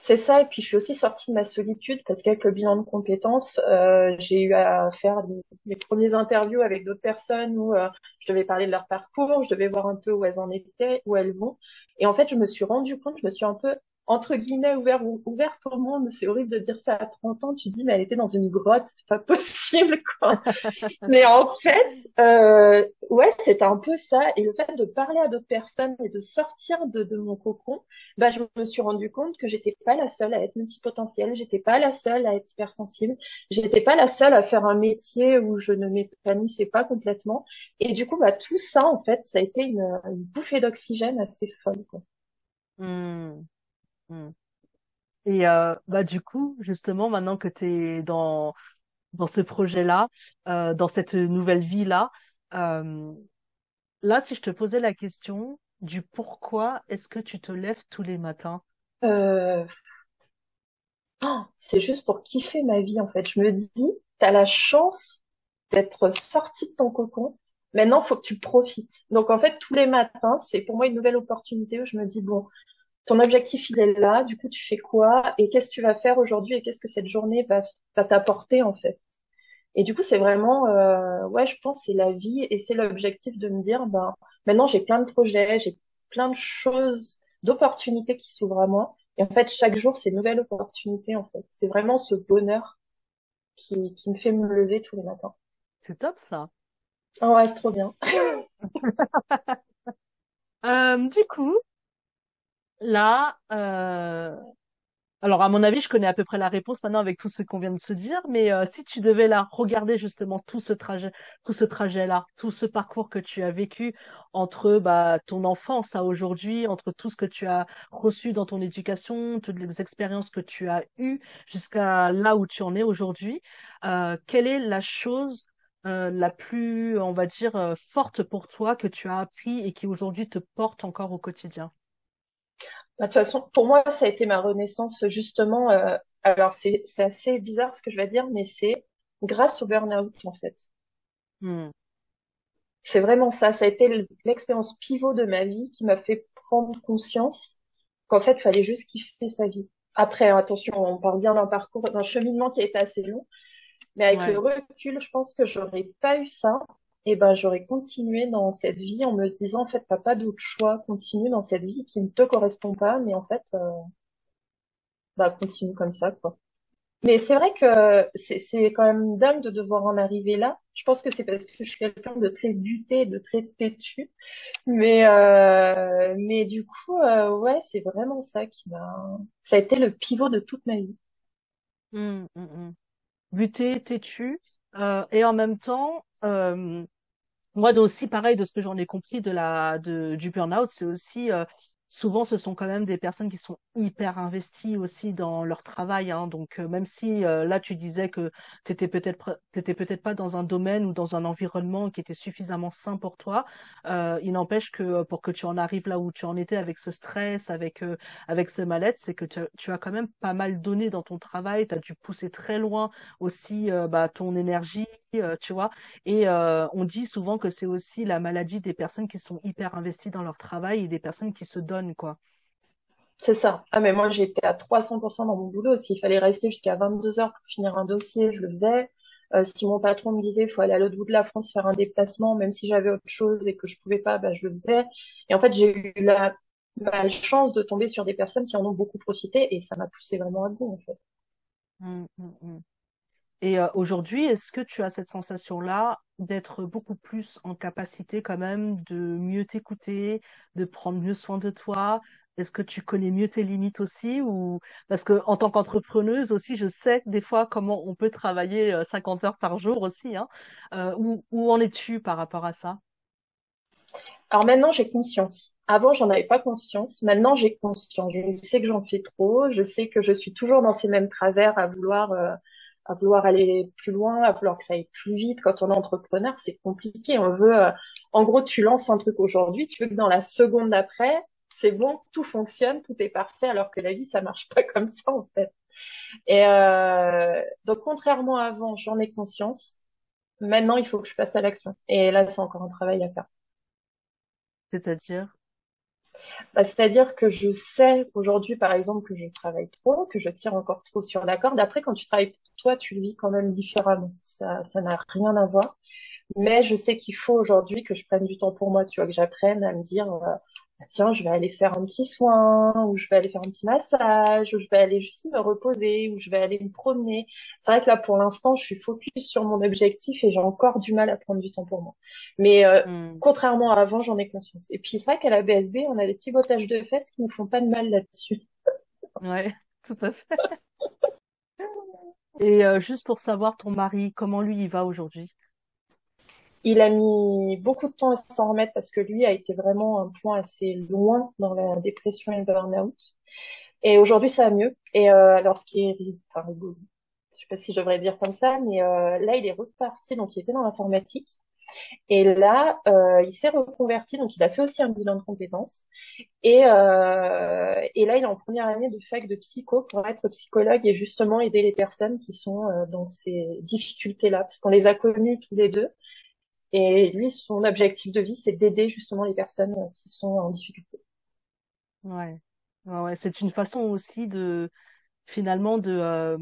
C'est ça, et puis je suis aussi sortie de ma solitude parce qu'avec le bilan de compétences, euh, j'ai eu à faire mes premiers interviews avec d'autres personnes où euh, je devais parler de leur parcours, je devais voir un peu où elles en étaient, où elles vont. Et en fait, je me suis rendu compte, je me suis un peu entre guillemets ouvert, ouverte au monde. C'est horrible de dire ça à 30 ans. Tu dis, mais elle était dans une grotte, c'est pas possible, quoi. mais en fait, euh, ouais, c'est un peu ça. Et le fait de parler à d'autres personnes et de sortir de, de mon cocon, bah, je me suis rendu compte que j'étais pas la seule à être multipotentielle. J'étais pas la seule à être hypersensible. J'étais pas la seule à faire un métier où je ne m'épanouissais pas complètement. Et du coup, bah, tout ça, en fait, ça a été une, une bouffée d'oxygène assez folle, quoi. Mmh. Hmm. Et euh, bah du coup, justement, maintenant que tu es dans ce projet-là, euh, dans cette nouvelle vie-là, euh, là, si je te posais la question du pourquoi est-ce que tu te lèves tous les matins? Oh, c'est juste pour kiffer ma vie, en fait. Je me dis, t'as la chance d'être sorti de ton cocon. Maintenant, faut que tu profites. Donc, en fait, tous les matins, c'est pour moi une nouvelle opportunité où je me dis, bon, ton objectif il est là, du coup tu fais quoi et qu'est-ce que tu vas faire aujourd'hui et qu'est-ce que cette journée va, va t'apporter en fait? Et du coup c'est vraiment, euh, ouais je pense c'est la vie et c'est l'objectif de me dire ben maintenant j'ai plein de projets, j'ai plein de choses, d'opportunités qui s'ouvrent à moi et en fait chaque jour c'est une nouvelle opportunité en fait. C'est vraiment ce bonheur qui, qui me fait me lever tous les matins. C'est top ça. Oh ouais c'est trop bien. euh, du coup, Là, euh... alors à mon avis, je connais à peu près la réponse maintenant avec tout ce qu'on vient de se dire, mais euh, si tu devais là regarder justement tout ce trajet, tout ce trajet-là, tout ce parcours que tu as vécu entre bah, ton enfance à aujourd'hui, entre tout ce que tu as reçu dans ton éducation, toutes les expériences que tu as eues jusqu'à là où tu en es aujourd'hui, euh, quelle est la chose la plus, on va dire, forte pour toi que tu as appris et qui aujourd'hui te porte encore au quotidien? De toute façon, pour moi, ça a été ma renaissance justement. Euh, alors c'est c'est assez bizarre ce que je vais dire, mais c'est grâce au burn-out en fait. Hmm. C'est vraiment ça. Ça a été l'expérience pivot de ma vie qui m'a fait prendre conscience qu'en fait, il fallait juste kiffer sa vie. Après, attention, on parle bien d'un parcours, d'un cheminement qui a été assez long, mais avec le recul, je pense que j'aurais pas eu ça et ben j'aurais continué dans cette vie en me disant en fait t'as pas d'autre choix, continue dans cette vie qui ne te correspond pas, mais en fait euh, bah continue comme ça quoi. Mais c'est vrai que c'est quand même dingue de devoir en arriver là. Je pense que c'est parce que je suis quelqu'un de très buté, de très têtu, mais euh, mais du coup euh, ouais c'est vraiment ça qui m'a ça a été le pivot de toute ma vie. Mmh, mmh, mmh. Buté, têtu, euh, et en même temps euh, moi aussi pareil de ce que j'en ai compris de la de du burn-out c'est aussi euh, souvent ce sont quand même des personnes qui sont hyper investies aussi dans leur travail hein. donc euh, même si euh, là tu disais que tu étais peut-être t'étais peut-être pas dans un domaine ou dans un environnement qui était suffisamment sain pour toi euh, il n'empêche que pour que tu en arrives là où tu en étais avec ce stress avec avec ce mal-être c'est que tu, tu, as quand même pas mal donné dans ton travail tu as dû pousser très loin aussi bah, ton énergie tu vois et on dit souvent que c'est aussi la maladie des personnes qui sont hyper investies dans leur travail et des personnes qui se donnent quoi. C'est ça. Ah, mais moi, j'étais à 300% dans mon boulot. S'il fallait rester jusqu'à 22 heures pour finir un dossier, je le faisais. Euh, si mon patron me disait, il faut aller à l'autre bout de la France faire un déplacement, même si j'avais autre chose et que je pouvais pas, bah, je le faisais. Et en fait, j'ai eu la chance de tomber sur des personnes qui en ont beaucoup profité et ça m'a poussé vraiment à bout, en fait. Mmh, mmh, mmh. Et euh, aujourd'hui, est-ce que tu as cette sensation-là d'être beaucoup plus en capacité quand même de mieux t'écouter, de prendre mieux soin de toi? Est-ce que tu connais mieux tes limites aussi ou parce que en tant qu'entrepreneuse aussi, je sais des fois comment on peut travailler 50 euh, heures par jour aussi. Hein. Euh, où, où en es-tu par rapport à ça? Alors maintenant, j'ai conscience. Avant, j'en avais pas conscience. Maintenant, j'ai conscience. Je sais que j'en fais trop. Je sais que je suis toujours dans ces mêmes travers à vouloir à vouloir aller plus loin, à vouloir que ça aille plus vite. Quand on est entrepreneur, c'est compliqué. On veut, euh, en gros, tu lances un truc aujourd'hui, tu veux que dans la seconde d'après, c'est bon, tout fonctionne, tout est parfait, alors que la vie, ça marche pas comme ça, en fait. Et euh, donc, contrairement à avant, j'en ai conscience. Maintenant, il faut que je passe à l'action. Et là, c'est encore un travail à faire. C'est-à-dire? Bah, C'est-à-dire que je sais aujourd'hui, par exemple, que je travaille trop, que je tire encore trop sur la corde. Après, quand tu travailles pour toi, tu le vis quand même différemment. Ça, ça n'a rien à voir. Mais je sais qu'il faut aujourd'hui que je prenne du temps pour moi, tu vois, que j'apprenne à me dire, euh, bah, tiens, je vais aller faire un petit soin, ou je vais aller faire un petit massage, ou je vais aller juste me reposer, ou je vais aller me promener. C'est vrai que là, pour l'instant, je suis focus sur mon objectif et j'ai encore du mal à prendre du temps pour moi. Mais euh, hmm. contrairement à avant, j'en ai conscience. Et puis c'est vrai qu'à la BSB, on a des petits bottages de fesses qui nous font pas de mal là-dessus. Ouais, tout à fait. Et euh, juste pour savoir, ton mari, comment lui il va aujourd'hui? Il a mis beaucoup de temps à s'en remettre parce que lui a été vraiment un point assez loin dans la dépression et le burn-out. Et aujourd'hui, ça va mieux. Et euh, alors, ce qui est, enfin, je sais pas si je devrais dire comme ça, mais euh, là, il est reparti. Donc, il était dans l'informatique. Et là, euh, il s'est reconverti, donc il a fait aussi un bilan de compétences. Et, euh, et là, il est en première année de fac de psycho pour être psychologue et justement aider les personnes qui sont euh, dans ces difficultés-là, parce qu'on les a connus tous les deux. Et lui, son objectif de vie, c'est d'aider justement les personnes euh, qui sont en difficulté. Ouais, ouais, c'est une façon aussi de finalement de, euh,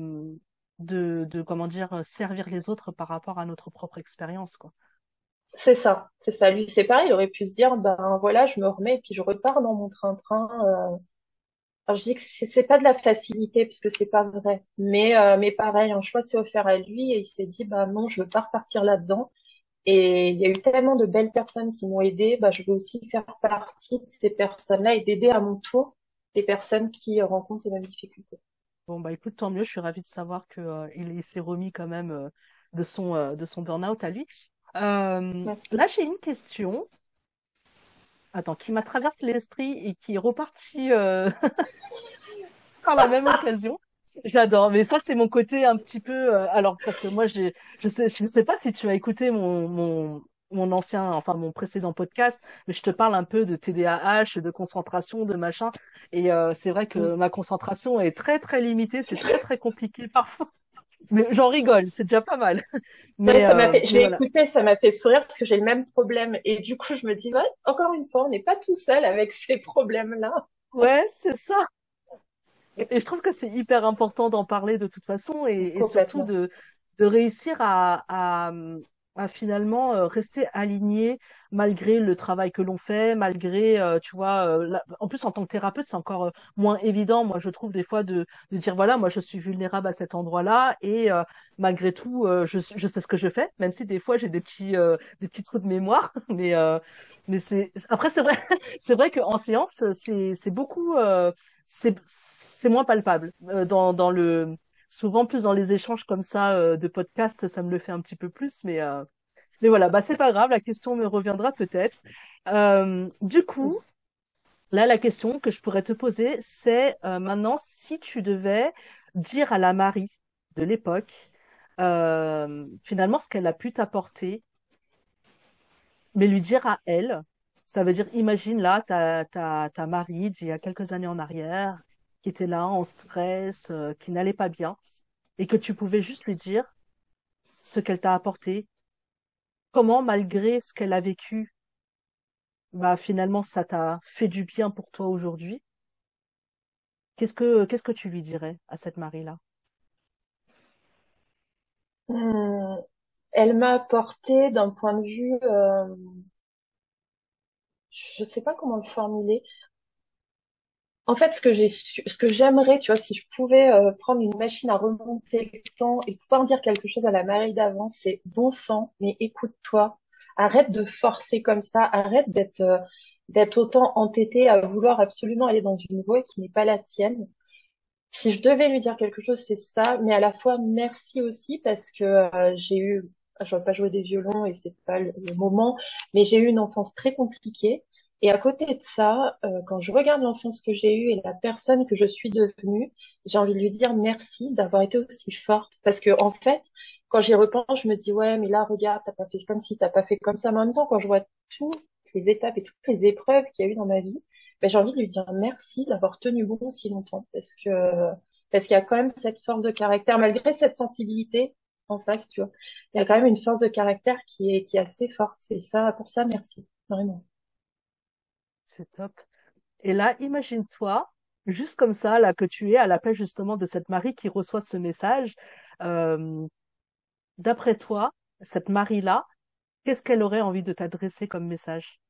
de de comment dire servir les autres par rapport à notre propre expérience, quoi. C'est ça, c'est ça. Lui, c'est pareil. Il aurait pu se dire, ben voilà, je me remets et puis je repars dans mon train-train. Euh... Alors je dis que c'est pas de la facilité parce que c'est pas vrai, mais euh, mais pareil, un choix s'est offert à lui et il s'est dit, bah non, je veux pas repartir là-dedans. Et il y a eu tellement de belles personnes qui m'ont aidé, bah, je veux aussi faire partie de ces personnes-là et d'aider à mon tour des personnes qui rencontrent les mêmes difficultés. Bon bah écoute, tant mieux, je suis ravie de savoir que euh, s'est remis quand même euh, de son euh, de son burn-out à lui. là j'ai une question. Attends, qui m'a traversé l'esprit et qui est repartie par la même occasion. J'adore, mais ça c'est mon côté un petit peu. Euh, alors parce que moi j'ai, je sais, je sais pas si tu as écouté mon mon mon ancien, enfin mon précédent podcast, mais je te parle un peu de TDAH, de concentration, de machin. Et euh, c'est vrai que mm. ma concentration est très très limitée, c'est très très compliqué parfois. Mais j'en rigole, c'est déjà pas mal. Mais ça m'a euh, fait, j'ai écouté, ça m'a fait sourire parce que j'ai le même problème. Et du coup, je me dis, ouais, encore une fois, on n'est pas tout seul avec ces problèmes-là. Ouais, c'est ça. Et je trouve que c'est hyper important d'en parler de toute façon et, et surtout de, de réussir à, à, à finalement euh, rester aligné malgré le travail que l'on fait, malgré, euh, tu vois, euh, en plus en tant que thérapeute, c'est encore moins évident, moi je trouve des fois de, de dire voilà, moi je suis vulnérable à cet endroit-là et malgré tout, je, je sais ce que je fais, même si des fois j'ai des petits des petits trous de mémoire, mais mais c'est après c'est vrai c'est vrai qu'en séance c'est c'est beaucoup c'est c'est moins palpable dans dans le souvent plus dans les échanges comme ça euh, de podcast, ça me le fait un petit peu plus, mais euh, mais voilà, bah c'est pas grave, la question me reviendra peut-être. Euh, du coup, là la question que je pourrais te poser, c'est maintenant si tu devais dire à la Marie de l'époque finalement ce qu'elle a pu t'apporter, mais lui dire à elle. Ça veut dire, imagine là, ta, ta, ta Marie d'il y a quelques années en arrière, qui était là en stress, euh, qui n'allait pas bien, et que tu pouvais juste lui dire ce qu'elle t'a apporté, comment malgré ce qu'elle a vécu, bah finalement ça t'a fait du bien pour toi aujourd'hui? Qu'est-ce que qu'est-ce que tu lui dirais à cette Marie-là hmm, Elle m'a apporté d'un point de vue, euh, je sais pas comment le formuler. En fait, ce que j'ai, ce que j'aimerais, tu vois, si je pouvais euh, prendre une machine à remonter le temps et pouvoir dire quelque chose à la Marie d'avant, c'est bon sang, mais écoute-toi, arrête de forcer comme ça, arrête d'être euh, d'être autant entêté à vouloir absolument aller dans une voie qui n'est pas la tienne. Si je devais lui dire quelque chose, c'est ça, mais à la fois merci aussi parce que euh, j'ai eu, je vais pas jouer des violons et c'est pas le moment, mais j'ai eu une enfance très compliquée. Et à côté de ça, euh, quand je regarde l'enfance que j'ai eue et la personne que je suis devenue, j'ai envie de lui dire merci d'avoir été aussi forte. Parce que en fait, quand j'y repense, je me dis ouais, mais là regarde, t'as pas fait comme si, t'as pas fait comme ça. Mais en même temps, quand je vois toutes les étapes et toutes les épreuves qu'il y a eu dans ma vie, ben, j'ai envie de lui dire merci d'avoir tenu bon si longtemps parce que parce qu'il y a quand même cette force de caractère malgré cette sensibilité en face, tu vois. Il y a quand même une force de caractère qui est qui est assez forte et ça pour ça merci vraiment. C'est top. Et là, imagine-toi juste comme ça là que tu es à l'appel justement de cette Marie qui reçoit ce message. Euh, D'après toi, cette Marie là, qu'est-ce qu'elle aurait envie de t'adresser comme message?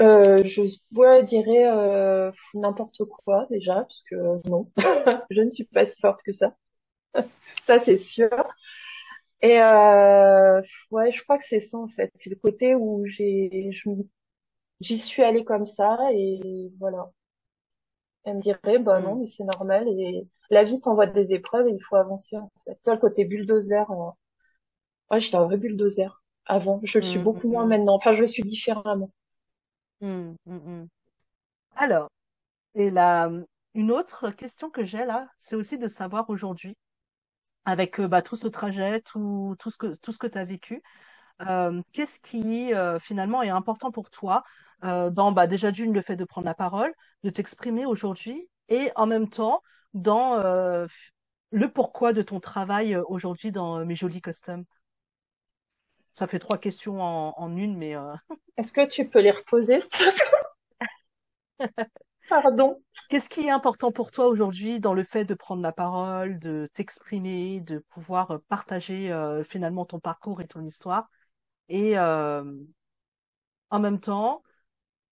Euh, je ouais, dirais euh, n'importe quoi déjà, parce que non, je ne suis pas si forte que ça. ça c'est sûr. Et euh, ouais, je crois que c'est ça en fait. C'est le côté où j'ai, j'y suis allée comme ça et voilà. Elle me dirait, bah non, mm. mais c'est normal et la vie t'envoie des épreuves et il faut avancer en fait. Toi, le côté bulldozer, euh... ouais, j'étais un vrai bulldozer avant. Je le suis mm, beaucoup moins mm, maintenant. Enfin, je le suis différemment. Alors, et là, une autre question que j'ai là, c'est aussi de savoir aujourd'hui, avec euh, bah, tout ce trajet, tout, tout ce que tout ce que tu as vécu, euh, qu'est-ce qui euh, finalement est important pour toi dans bah, déjà d'une le fait de prendre la parole, de t'exprimer aujourd'hui, et en même temps dans le pourquoi de ton travail aujourd'hui dans mes jolis customs. Ça fait trois questions en, en une, mais. Est-ce que tu peux les reposer, Pardon. Qu'est-ce qui est important pour toi aujourd'hui dans le fait de prendre la parole, de t'exprimer, de pouvoir partager euh, finalement ton parcours et ton histoire? Et euh, en même temps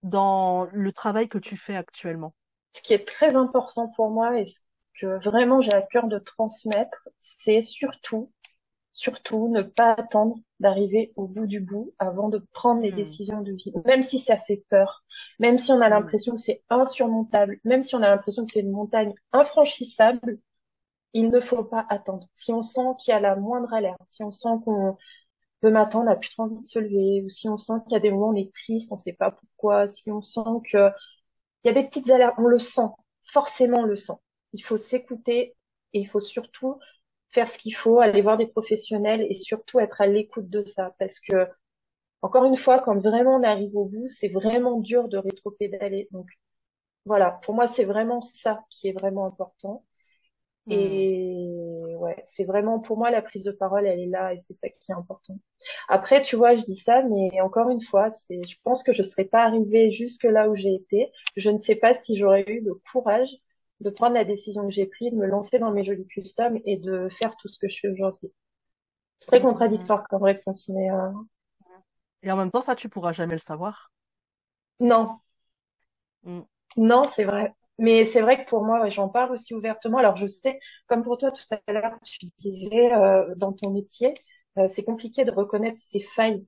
dans le travail que tu fais actuellement? Ce qui est très important pour moi et ce que vraiment j'ai à cœur de transmettre, c'est surtout surtout ne pas attendre d'arriver au bout du bout avant de prendre les hmm. décisions de vie. Même si ça fait peur, même si on a hmm. l'impression que c'est insurmontable, même si on a l'impression que c'est une montagne infranchissable, il ne faut pas attendre. Si on sent qu'il y a la moindre alerte, si on sent qu'on peut m'attendre, on n'a plus trop envie de se lever, ou si on sent qu'il y a des moments où on est triste, on ne sait pas pourquoi, si on sent que il y a des petites alertes, on le sent, forcément on le sent. Il faut s'écouter et il faut surtout faire ce qu'il faut, aller voir des professionnels et surtout être à l'écoute de ça. Parce que, encore une fois, quand vraiment on arrive au bout, c'est vraiment dur de rétro-pédaler. Donc, voilà, pour moi, c'est vraiment ça qui est vraiment important. Hmm. Et ouais, c'est vraiment pour moi la prise de parole, elle est là et c'est ça qui est important. Après, tu vois, je dis ça, mais encore une fois, c'est, je pense que je serais pas arrivée jusque là où j'ai été. Je ne sais pas si j'aurais eu le courage de prendre la décision que j'ai prise, de me lancer dans mes jolis customs et de faire tout ce que je fais aujourd'hui. C'est très contradictoire comme réponse, mais euh... et en même temps, ça, tu pourras jamais le savoir. Non, mm. non, c'est vrai. Mais c'est vrai que pour moi, j'en parle aussi ouvertement. Alors je sais, comme pour toi tout à l'heure, tu disais euh, dans ton métier, euh, c'est compliqué de reconnaître ses failles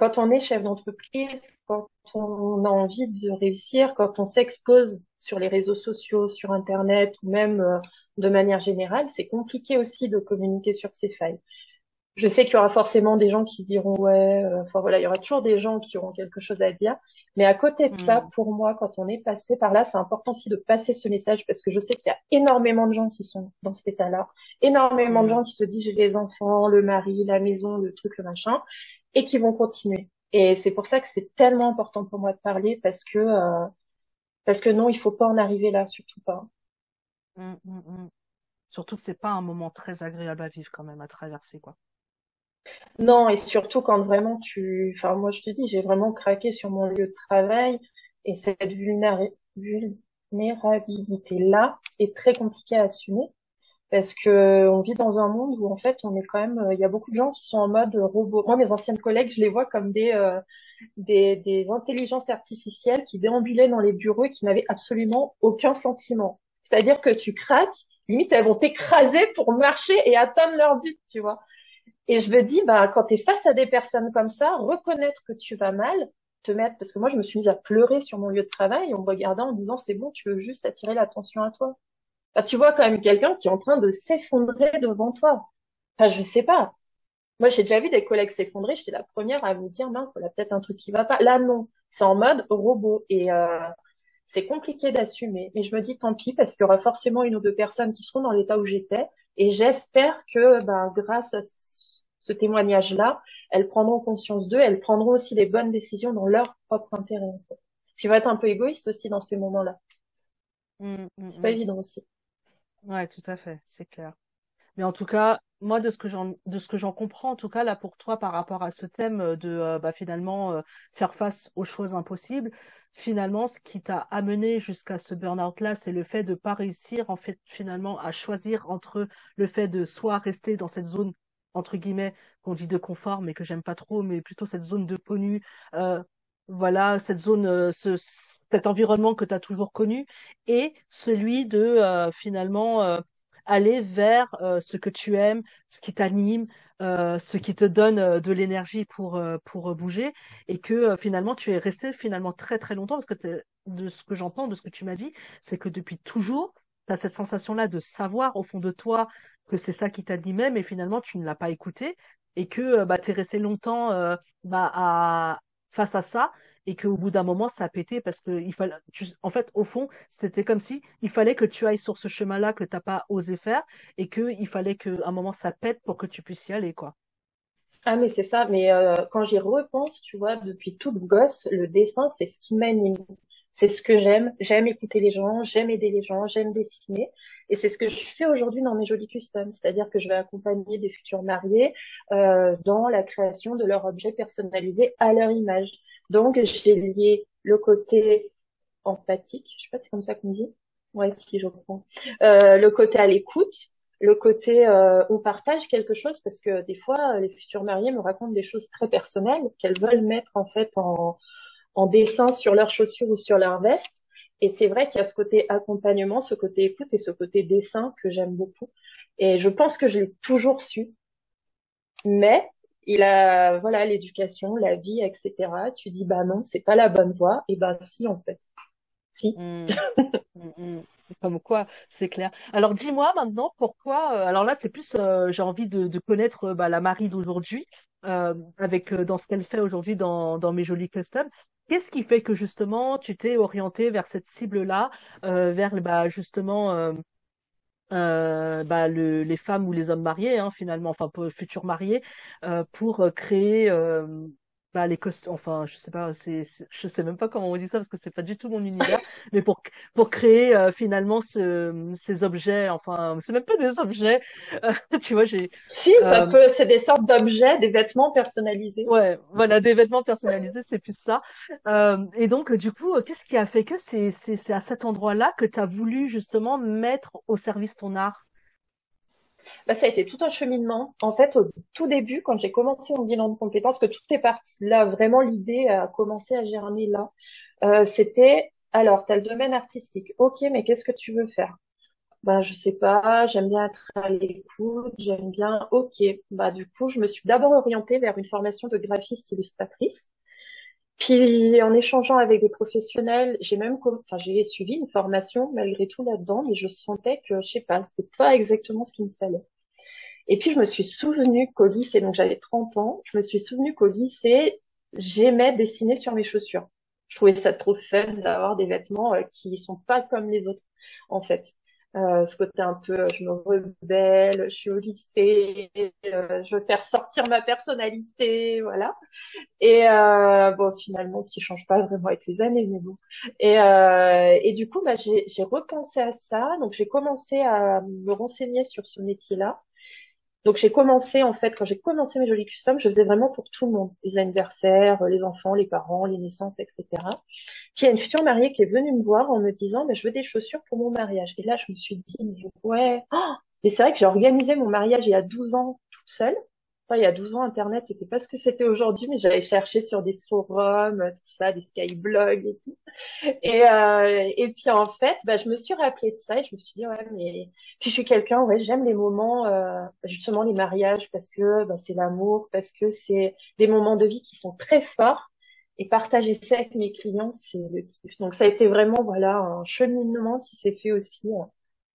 quand on est chef d'entreprise, quand on a envie de réussir, quand on s'expose sur les réseaux sociaux, sur Internet ou même euh, de manière générale, c'est compliqué aussi de communiquer sur ses failles. Je sais qu'il y aura forcément des gens qui diront ouais, euh, enfin voilà, il y aura toujours des gens qui auront quelque chose à dire. Mais à côté de ça, hmm. pour moi, quand on est passé par là, c'est important aussi de passer ce message parce que je sais qu'il y a énormément de gens qui sont dans cet état-là, énormément de hmm. gens qui se disent j'ai les enfants, le mari, la maison, le truc, le machin, et qui vont continuer. Et c'est pour ça que c'est tellement important pour moi de parler parce que euh, parce que non, il faut pas en arriver là, surtout pas. Mmh, mmh, mmh. Surtout que c'est pas un moment très agréable à vivre quand même à traverser quoi. Non, et surtout quand vraiment tu, enfin moi je te dis, j'ai vraiment craqué sur mon lieu de travail et cette vulnérabilité là est très compliquée à assumer parce que on vit dans un monde où en fait on est quand même euh, il y a beaucoup de gens qui sont en mode robot. Moi mes anciennes collègues je les vois comme des euh, des, intelligences artificielles qui déambulaient dans les bureaux et qui n'avaient absolument aucun sentiment. C'est-à-dire que tu craques limite elles vont t'écraser pour marcher et atteindre leur but tu vois. Et je me dis bah quand tu face à des personnes comme ça reconnaître que tu vas mal te mettre parce que moi je me suis mise à pleurer sur mon lieu de travail en me regardant en disant c'est bon tu veux juste attirer l'attention à toi tu vois quand même quelqu'un qui est en train de s'effondrer devant toi. Enfin, je sais pas. Moi, j'ai déjà vu des collègues s'effondrer. J'étais la première à me dire, mince, y a peut-être un truc qui va pas. Là, non. C'est en mode robot. Et euh, c'est compliqué d'assumer. Mais je me dis, tant pis, parce qu'il y aura forcément une ou deux personnes qui seront dans l'état où j'étais. Et j'espère que, ben, grâce à ce témoignage-là, elles prendront conscience d'eux. Elles prendront aussi les bonnes décisions dans leur propre intérêt. Tu vas être un peu égoïste aussi dans ces moments-là. Mm, mm, C'est pas mm. évident aussi. Ouais, tout à fait, c'est clair. Mais en tout cas, moi, de ce que j'en, de ce que j'en comprends, en tout cas, là, pour toi, par rapport à ce thème euh, de, euh, bah, finalement, euh, faire face aux choses impossibles, finalement, ce qui t'a amené jusqu'à ce burn-out-là, c'est le fait de pas réussir, en fait, finalement, à choisir entre le fait de soit rester dans cette zone, entre guillemets, qu'on dit de confort, mais que j'aime pas trop, mais plutôt cette zone de connu, euh, voilà, cette zone, euh, ce, cet environnement que tu toujours connu, et celui de, euh, finalement, euh, aller vers ce que tu aimes, ce qui t'anime, ce qui te donne de l'énergie pour pour bouger et que finalement tu es resté finalement très très longtemps parce que de ce que j'entends, de ce que tu m'as dit, c'est que depuis toujours, tu as cette sensation-là de savoir au fond de toi que c'est ça qui t'animait, mais finalement tu ne l'as pas écouté et que bah, tu es resté longtemps euh, bah, à, face à ça et qu'au bout d'un moment ça a pété parce que il fallait en fait au fond c'était comme si il fallait que tu ailles sur ce chemin-là que t'as pas osé faire et que il fallait qu'à un moment ça pète pour que tu puisses y aller quoi. Ah, mais c'est ça. Mais euh, quand j'y repense, tu vois, depuis toute gosse, le dessin, c'est ce qui m'anime. C'est ce que j'aime. J'aime écouter les gens, j'aime aider les gens, j'aime dessiner. Et c'est ce que je fais aujourd'hui dans mes jolis customs. C'est-à-dire que je vais accompagner des futurs mariés euh, dans la création de leur objet personnalisé à leur image. Donc, j'ai lié le côté empathique, je sais pas si c'est comme ça qu'on dit. Ouais, si, je comprends. Euh, le côté à l'écoute, le côté euh, on partage quelque chose parce que des fois les futurs mariés me racontent des choses très personnelles qu'elles veulent mettre en fait en, en dessin sur leurs chaussures ou sur leur veste. Et c'est vrai qu'il y a ce côté accompagnement, ce côté écoute et ce côté dessin que j'aime beaucoup. Et je pense que je l'ai toujours su, mais il a voilà l'éducation, la vie, etc. Tu dis bah non, c'est pas la bonne voie. Et ben si en fait, si. Mm, mm, mm. Comme quoi, c'est clair. Alors dis-moi maintenant pourquoi. euh, alors là, c'est plus euh, j'ai envie de, de connaître euh, bah, la Marie d'aujourd'hui avec dans ce qu'elle fait aujourd'hui dans dans mes jolis customs. Qu'est-ce qui fait que justement tu t'es orienté vers cette cible-là, euh, vers bah, justement euh, euh, bah, le, les femmes ou les hommes mariés, hein, finalement, enfin futurs mariés, euh, pour euh, créer bah, les costumes. Enfin, je sais pas, c'est, je sais même pas comment on dit ça parce que c'est pas du tout mon univers, mais pour pour créer euh, finalement ce, ces objets. Enfin, c'est même pas des objets. euh, tu vois, j'ai Si, ça euh, peut, c'est des sortes d'objets, des vêtements personnalisés. Ouais, voilà, des vêtements personnalisés, c'est plus ça. Euh, et donc, du coup, euh, qu'est-ce qui a fait que c'est c'est c'est à cet endroit-là que tu as voulu justement mettre au service ton art? Bah, ça a été tout un cheminement. En fait, au tout début, quand j'ai commencé mon bilan de compétences, que tout est parti là, vraiment l'idée a commencé à germer là, euh, c'était, alors, tu as le domaine artistique. Ok, mais qu'est-ce que tu veux faire? Ben, je sais pas, j'aime bien être à l'écoute, j'aime bien, ok. Bah, du coup, je me suis d'abord orientée vers une formation de graphiste illustratrice. Puis, en échangeant avec des professionnels, j'ai même, enfin, j'ai suivi une formation malgré tout là-dedans, mais je sentais que, je sais pas, c'était pas exactement ce qu'il me fallait. Et puis, je me suis souvenu qu'au lycée, donc j'avais 30 ans, je me suis souvenu qu'au lycée, j'aimais dessiner sur mes chaussures. Je trouvais ça trop fun d'avoir des vêtements euh, qui sont pas comme les autres, en fait. Euh, ce côté un peu, euh, je me rebelle, je suis au lycée, euh, je veux faire sortir ma personnalité, voilà. Et euh, bon, finalement, qui change pas vraiment avec les années, mais bon. Et, euh, et du coup, bah, j'ai, j'ai repensé à ça. Donc, j'ai commencé à me renseigner sur ce métier-là. Donc j'ai commencé en fait quand j'ai commencé mes jolis customs, je faisais vraiment pour tout le monde, les anniversaires, les enfants, les parents, les naissances, etc. Puis il y a une future mariée qui est venue me voir en me disant mais je veux des chaussures pour mon mariage. Et là je me suis dit mais ouais, oh mais c'est vrai que j'ai organisé mon mariage il y a 12 ans toute seule. Il y a 12 ans, Internet n'était pas ce que c'était aujourd'hui, mais j'avais cherché sur des forums, tout ça, des skyblogs et tout. Et, euh, et puis en fait, bah, je me suis rappelé de ça et je me suis dit, ouais, mais puis je suis quelqu'un, ouais, j'aime les moments, euh, justement les mariages parce que bah, c'est l'amour, parce que c'est des moments de vie qui sont très forts et partager ça avec mes clients, c'est le kiff. Donc ça a été vraiment, voilà, un cheminement qui s'est fait aussi euh,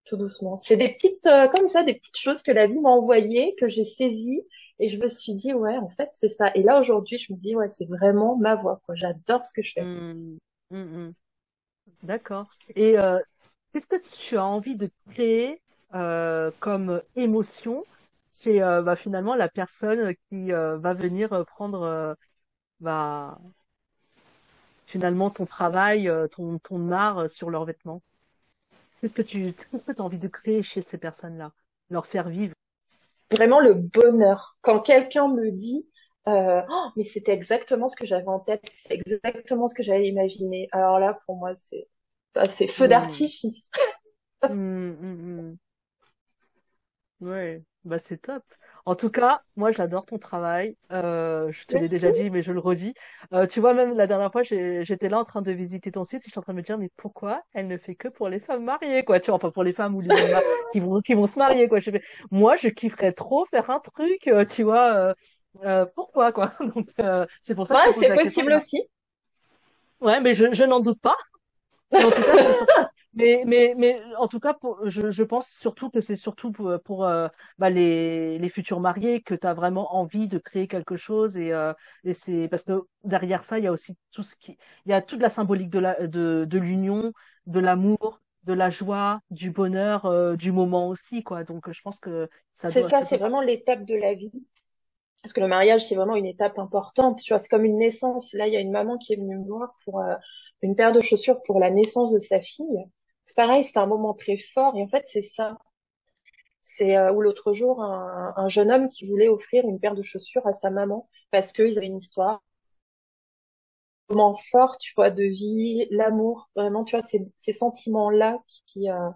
tout doucement. C'est des petites, euh, comme ça, des petites choses que la vie m'a envoyées, que j'ai saisies et je me suis dit, ouais, en fait, c'est ça. Et là, aujourd'hui, je me dis, ouais, c'est vraiment ma voix, quoi. J'adore ce que je fais. Hmm, hmm, hmm. D'accord. Et euh, qu'est-ce que tu as envie de créer euh, comme émotion? Chez euh, bah, finalement la personne qui euh, va venir euh, prendre euh, bah, finalement ton travail, ton, ton art sur leurs vêtements Qu'est-ce que tu qu'est-ce que tu as envie de créer chez ces personnes-là? Leur faire vivre? Vraiment le bonheur. Quand quelqu'un me dit, euh, oh, mais c'était exactement ce que j'avais en tête, c'est exactement ce que j'avais imaginé. Alors là, pour moi, c'est bah, c'est feu Hmm. d'artifice. Hmm, hmm. Ouais, bah c'est top. En tout cas, moi j'adore ton travail. Euh, je te l'ai déjà dit, mais je le redis. Euh, tu vois, même la dernière fois, j'étais là en train de visiter ton site et je suis en train de me dire, mais pourquoi elle ne fait que pour les femmes mariées, quoi? Tu vois, enfin pour les femmes ou les hommes ma- qui vont qui vont se marier, quoi. Je fais, moi, je kifferais trop faire un truc, euh, tu vois. Euh, euh, pourquoi, quoi? Donc euh, c'est pour ça que je te Ouais, c'est question. possible aussi. Ouais, mais je, je n'en doute pas. En tout cas. Mais, mais, mais en tout cas, pour, je, je pense surtout que c'est surtout pour, pour euh, bah, les, les futurs mariés que tu as vraiment envie de créer quelque chose et, euh, et c'est parce que derrière ça, il y a aussi tout ce qui, il y a toute la symbolique de la, de, de l'union, de l'amour, de la joie, du bonheur, euh, du moment aussi, quoi. Donc, je pense que ça C'est ça, c'est vraiment l'étape de la vie. Parce que le mariage, c'est vraiment une étape importante. Tu vois, c'est comme une naissance. Là, il y a une maman qui est venue me voir pour euh, une paire de chaussures pour la naissance de sa fille. C'est pareil, c'est un moment très fort. Et en fait, c'est ça. C'est euh, où l'autre jour, un, un jeune homme qui voulait offrir une paire de chaussures à sa maman parce qu'ils avaient une histoire. Un moment fort, tu vois, de vie, l'amour. Vraiment, tu vois, ces sentiments-là qui, euh,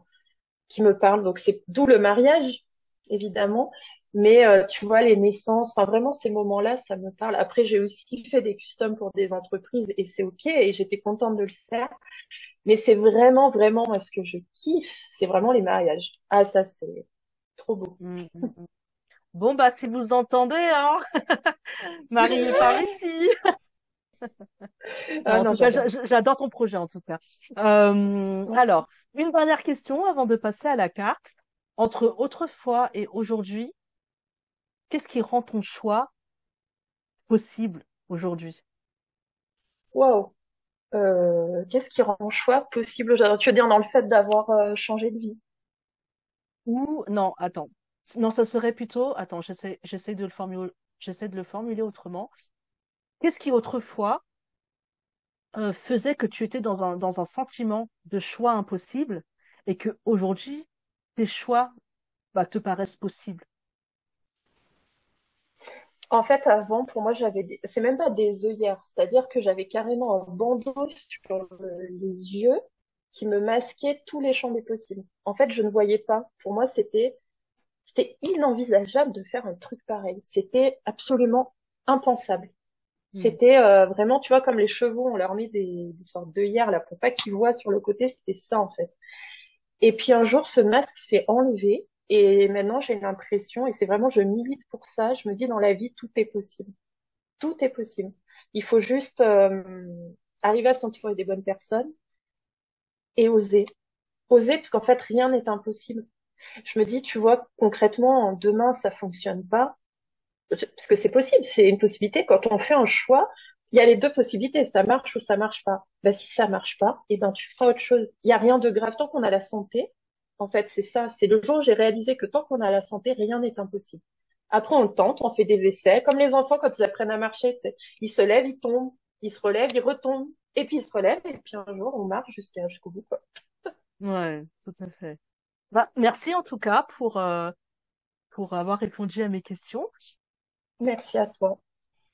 qui me parlent. Donc, c'est d'où le mariage, évidemment. Mais euh, tu vois, les naissances, enfin vraiment ces moments-là, ça me parle. Après, j'ai aussi fait des customs pour des entreprises et c'est OK et j'étais contente de le faire. Mais c'est vraiment, vraiment, moi, ce que je kiffe, c'est vraiment les mariages. Ah, ça, c'est trop beau. Mm, mm, mm. Bon, bah, si vous entendez, hein, mariez par ici. Ah j'adore. j'a- j'adore ton projet, en tout cas. Euh, alors, une dernière question avant de passer à la carte. Entre autrefois et aujourd'hui, qu'est-ce qui rend ton choix possible aujourd'hui? Waouh. Euh, qu'est-ce qui rend le choix possible? aujourd'hui? Tu veux dire dans le fait d'avoir euh, changé de vie? Ou, non, attends. Non, ça serait plutôt, attends, j'essaie, j'essaie de le formuler, j'essaie de le formuler autrement. Qu'est-ce qui autrefois, euh, faisait que tu étais dans un, dans un sentiment de choix impossible et que aujourd'hui, tes choix, bah, te paraissent possibles? En fait, avant, pour moi, j'avais des... c'est même pas des œillères, c'est-à-dire que j'avais carrément un bandeau sur le- les yeux qui me masquait tous les champs des possibles. En fait, je ne voyais pas. Pour moi, c'était c'était inenvisageable de faire un truc pareil. C'était absolument impensable. Hmm. C'était euh, vraiment, tu vois, comme les chevaux, on leur met des, des sortes d'œillères là pour pas qu'ils voient sur le côté, c'était ça en fait. Et puis un jour, ce masque s'est enlevé et maintenant j'ai l'impression, et c'est vraiment, je milite pour ça, je me dis dans la vie, tout est possible. Tout est possible. Il faut juste euh, arriver à s'entourer des bonnes personnes et oser. Oser, parce qu'en fait, rien n'est impossible. Je me dis, tu vois, concrètement, demain, ça fonctionne pas. Parce que c'est possible, c'est une possibilité. Quand on fait un choix, il y a les deux possibilités, ça marche ou ça marche pas. Ben, si ça marche pas, eh ben, tu feras autre chose. Il y a rien de grave tant qu'on a la santé. En fait, c'est ça. C'est le jour où j'ai réalisé que tant qu'on a la santé, rien n'est impossible. Après, on tente, on fait des essais. Comme les enfants, quand ils apprennent à marcher, ils se lèvent, ils tombent, ils se relèvent, ils retombent, et puis ils se relèvent, et puis un jour, on marche jusqu'à, jusqu'au bout, quoi. Ouais, tout à fait. Bah, merci en tout cas pour, euh, pour avoir répondu à mes questions. Merci à toi.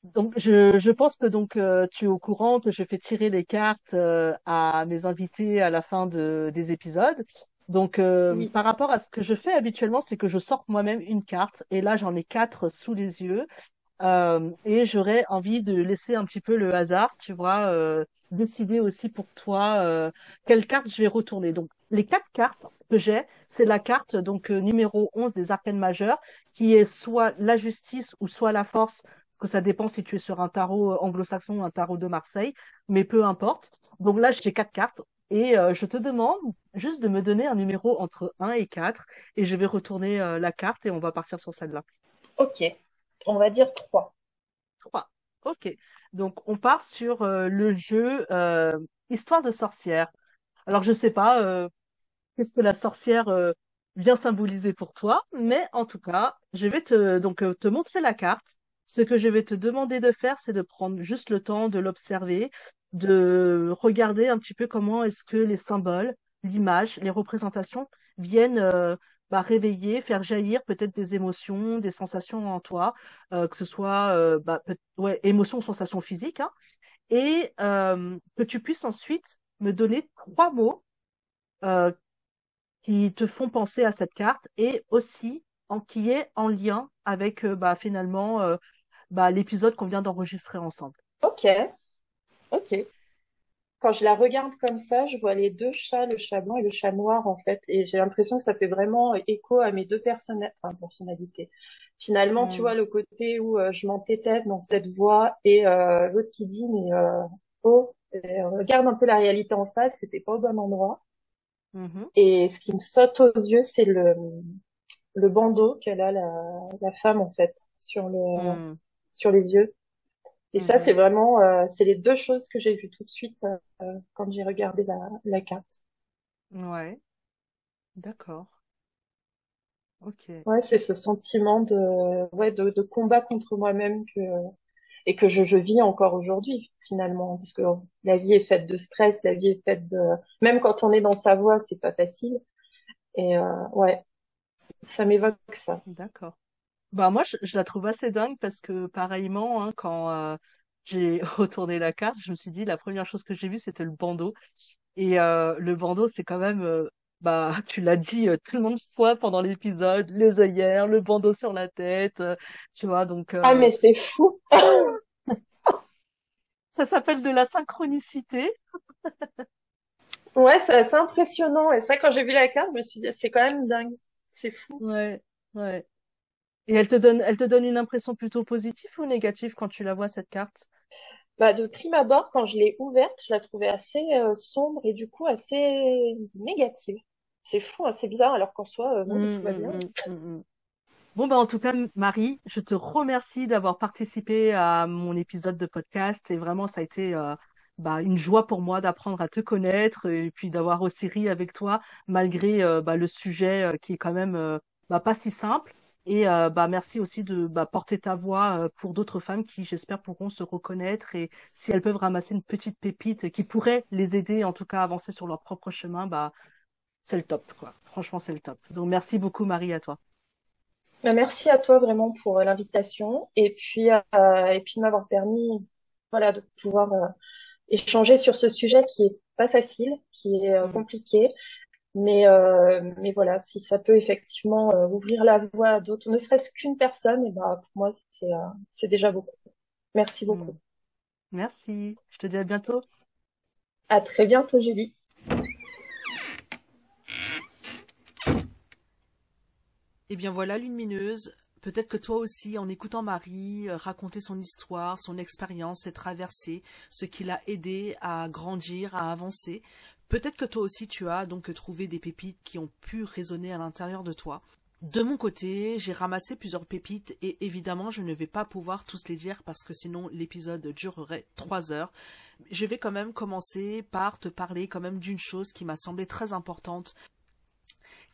Donc, je, je pense que donc euh, tu es au courant que je fais tirer les cartes euh, à mes invités à la fin de, des épisodes. Donc, euh, Oui. par rapport à ce que je fais habituellement, c'est que je sorte moi-même une carte et là, j'en ai quatre sous les yeux. Euh, et j'aurais envie de laisser un petit peu le hasard, tu vois, euh, décider aussi pour toi euh, quelle carte je vais retourner. Donc, les quatre cartes que j'ai, c'est la carte donc numéro 11 des arcanes majeures, qui est soit la justice ou soit la force, parce que ça dépend si tu es sur un tarot anglo-saxon ou un tarot de Marseille, mais peu importe. Donc là, j'ai quatre cartes. Et euh, je te demande juste de me donner un numéro entre un et 4 et je vais retourner euh, la carte et on va partir sur celle-là. Ok. On va dire trois. Trois. Ok. Donc, on part sur euh, le jeu euh, Histoire de sorcière. Alors, je sais pas euh, qu'est-ce que la sorcière euh, vient symboliser pour toi, mais en tout cas, je vais te donc te montrer la carte Ce que je vais te demander de faire, c'est de prendre juste le temps de l'observer, de regarder un petit peu comment est-ce que les symboles, l'image, les représentations viennent euh, bah, réveiller, faire jaillir peut-être des émotions, des sensations en toi, euh, que ce soit euh, bah, ouais, émotions, sensations physiques, hein, et euh, que tu puisses ensuite me donner trois mots qui te font penser à cette carte et aussi en qui est en lien avec bah, finalement bah, l'épisode qu'on vient d'enregistrer ensemble. Ok, ok. Quand je la regarde comme ça, je vois les deux chats, le chat blanc et le chat noir en fait, et j'ai l'impression que ça fait vraiment écho à mes deux personna- enfin, personnalités. Finalement, tu Hmm. vois le côté où euh, je m'entêtais dans cette voie et euh, l'autre qui dit mais euh, oh, regarde un peu la réalité en face, c'était pas au bon endroit. Mhm. Et ce qui me saute aux yeux, c'est le le bandeau qu'elle a la, la femme en fait sur le Hmm. Sur les yeux. Et ça, c'est Mhm. vraiment, euh, c'est les deux choses que j'ai vues tout de suite euh, quand j'ai regardé la, la carte. Ouais, d'accord. Ok. Ouais, c'est ce sentiment de, ouais, de, de combat contre moi-même que, et que je, je vis encore aujourd'hui, finalement, parce que la vie est faite de stress, la vie est faite de, même quand on est dans sa voie, c'est pas facile. Et euh, ouais, ça m'évoque ça. D'accord. Bah moi je, je la trouve assez dingue parce que pareillement hein, quand euh, j'ai retourné la carte, je me suis dit la première chose que j'ai vue c'était le bandeau et euh, le bandeau c'est quand même euh, bah tu l'as dit euh, tellement de fois pendant l'épisode, les œillères, le bandeau sur la tête, euh, tu vois donc Ah, euh, mais c'est fou! ça s'appelle de la synchronicité. Ouais, c'est assez impressionnant. Et ça, quand j'ai vu la carte, je me suis dit, c'est quand même dingue. C'est fou. Ouais, ouais. Et elle te donne elle te donne une impression plutôt positive ou négative quand tu la vois cette carte? Bah, de prime abord, quand je l'ai ouverte, je la trouvais assez euh, sombre et du coup assez négative. C'est fou, hein, c'est bizarre, alors qu'en soi, euh, non, tout va bien. hum, hum, hum, hum. Bon, bah, en tout cas, Marie, je te remercie d'avoir participé à mon épisode de podcast et vraiment, ça a été euh, bah, une joie pour moi d'apprendre à te connaître et puis d'avoir aussi ri avec toi malgré bah, le sujet qui est quand même bah, pas si simple. Et euh, bah, merci aussi de bah, porter ta voix euh, pour d'autres femmes qui, j'espère, pourront se reconnaître et si elles peuvent ramasser une petite pépite qui pourrait les aider, en tout cas, à avancer sur leur propre chemin, bah, c'est le top, quoi. Franchement, c'est le top. Donc, merci beaucoup, Marie, à toi. Bah, merci à toi vraiment pour euh, l'invitation et puis euh, et puis de m'avoir permis, voilà, de pouvoir euh, échanger sur ce sujet qui est pas facile, qui est euh, Mm. compliqué, mais euh, mais voilà, si ça peut effectivement euh, ouvrir la voie à d'autres, ne serait-ce qu'une personne, et bah pour moi c'est euh, c'est déjà beaucoup. Merci Mm. beaucoup. Merci. Je te dis à bientôt. À très bientôt, Julie. Eh bien voilà, lumineuse. Peut-être que toi aussi, en écoutant Marie raconter son histoire, son expérience, ses traversées, ce qui l'a aidé à grandir, à avancer, peut-être que toi aussi tu as donc trouvé des pépites qui ont pu résonner à l'intérieur de toi. De mon côté, j'ai ramassé plusieurs pépites et évidemment je ne vais pas pouvoir tous les dire parce que sinon l'épisode durerait trois heures. Je vais quand même commencer par te parler quand même d'une chose qui m'a semblé très importante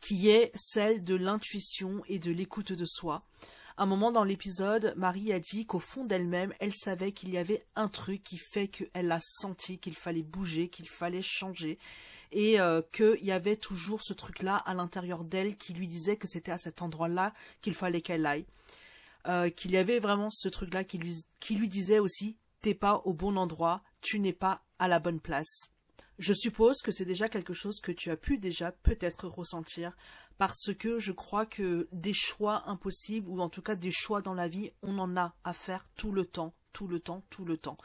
qui est celle de l'intuition et de l'écoute de soi. Un moment dans l'épisode, Marie a dit qu'au fond d'elle-même, elle savait qu'il y avait un truc qui fait qu'elle a senti qu'il fallait bouger, qu'il fallait changer, et euh, qu'il y avait toujours ce truc-là à l'intérieur d'elle qui lui disait que c'était à cet endroit-là qu'il fallait qu'elle aille. Euh, qu'il y avait vraiment ce truc-là qui lui, qui lui disait aussi t'es pas au bon endroit, tu n'es pas à la bonne place. Je suppose que c'est déjà quelque chose que tu as pu déjà peut-être ressentir parce que je crois que des choix impossibles ou en tout cas des choix dans la vie, on en a à faire tout le temps, tout le temps, tout le temps.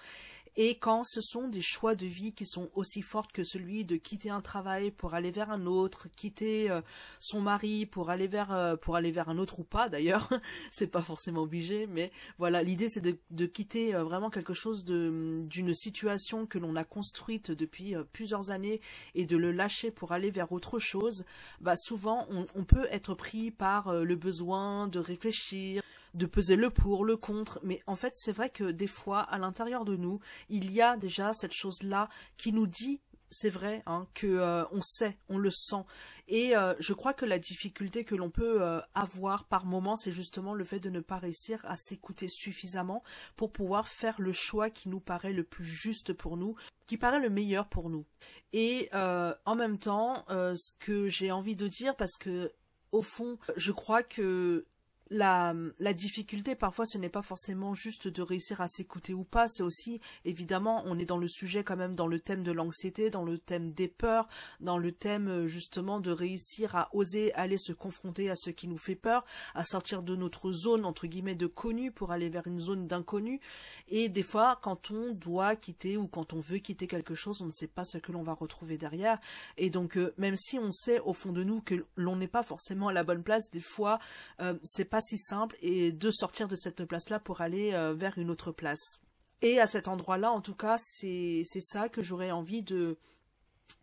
Et quand ce sont des choix de vie qui sont aussi forts que celui de quitter un travail pour aller vers un autre, quitter euh, son mari pour aller vers euh, pour aller vers un autre ou pas d'ailleurs, c'est pas forcément obligé, mais voilà, l'idée c'est de, de quitter euh, vraiment quelque chose de d'une situation que l'on a construite depuis plusieurs années et de le lâcher pour aller vers autre chose. Bah souvent on, on peut être pris par le besoin de réfléchir de peser le pour, le contre, mais en fait c'est vrai que des fois à l'intérieur de nous, il y a déjà cette chose-là qui nous dit c'est vrai hein, que euh, on sait, on le sent, et euh, je crois que la difficulté que l'on peut euh, avoir par moment, c'est justement le fait de ne pas réussir à s'écouter suffisamment pour pouvoir faire le choix qui nous paraît le plus juste pour nous, qui paraît le meilleur pour nous. Et en même temps, ce que j'ai envie de dire, parce que au fond, je crois que la, la difficulté parfois ce n'est pas forcément juste de réussir à s'écouter ou pas, c'est aussi évidemment on est dans le sujet quand même dans le thème de l'anxiété, dans le thème des peurs, dans le thème euh, justement de réussir à oser aller se confronter à ce qui nous fait peur, à sortir de notre zone entre guillemets de connu pour aller vers une zone d'inconnu. Et des fois quand on doit quitter ou quand on veut quitter quelque chose, on ne sait pas ce que l'on va retrouver derrière. Et donc euh, même si on sait au fond de nous que l'on n'est pas forcément à la bonne place, des fois euh, c'est pas si simple et de sortir de cette place-là pour aller euh, vers une autre place. Et à cet endroit-là, en tout cas, c'est ça que j'aurais envie de,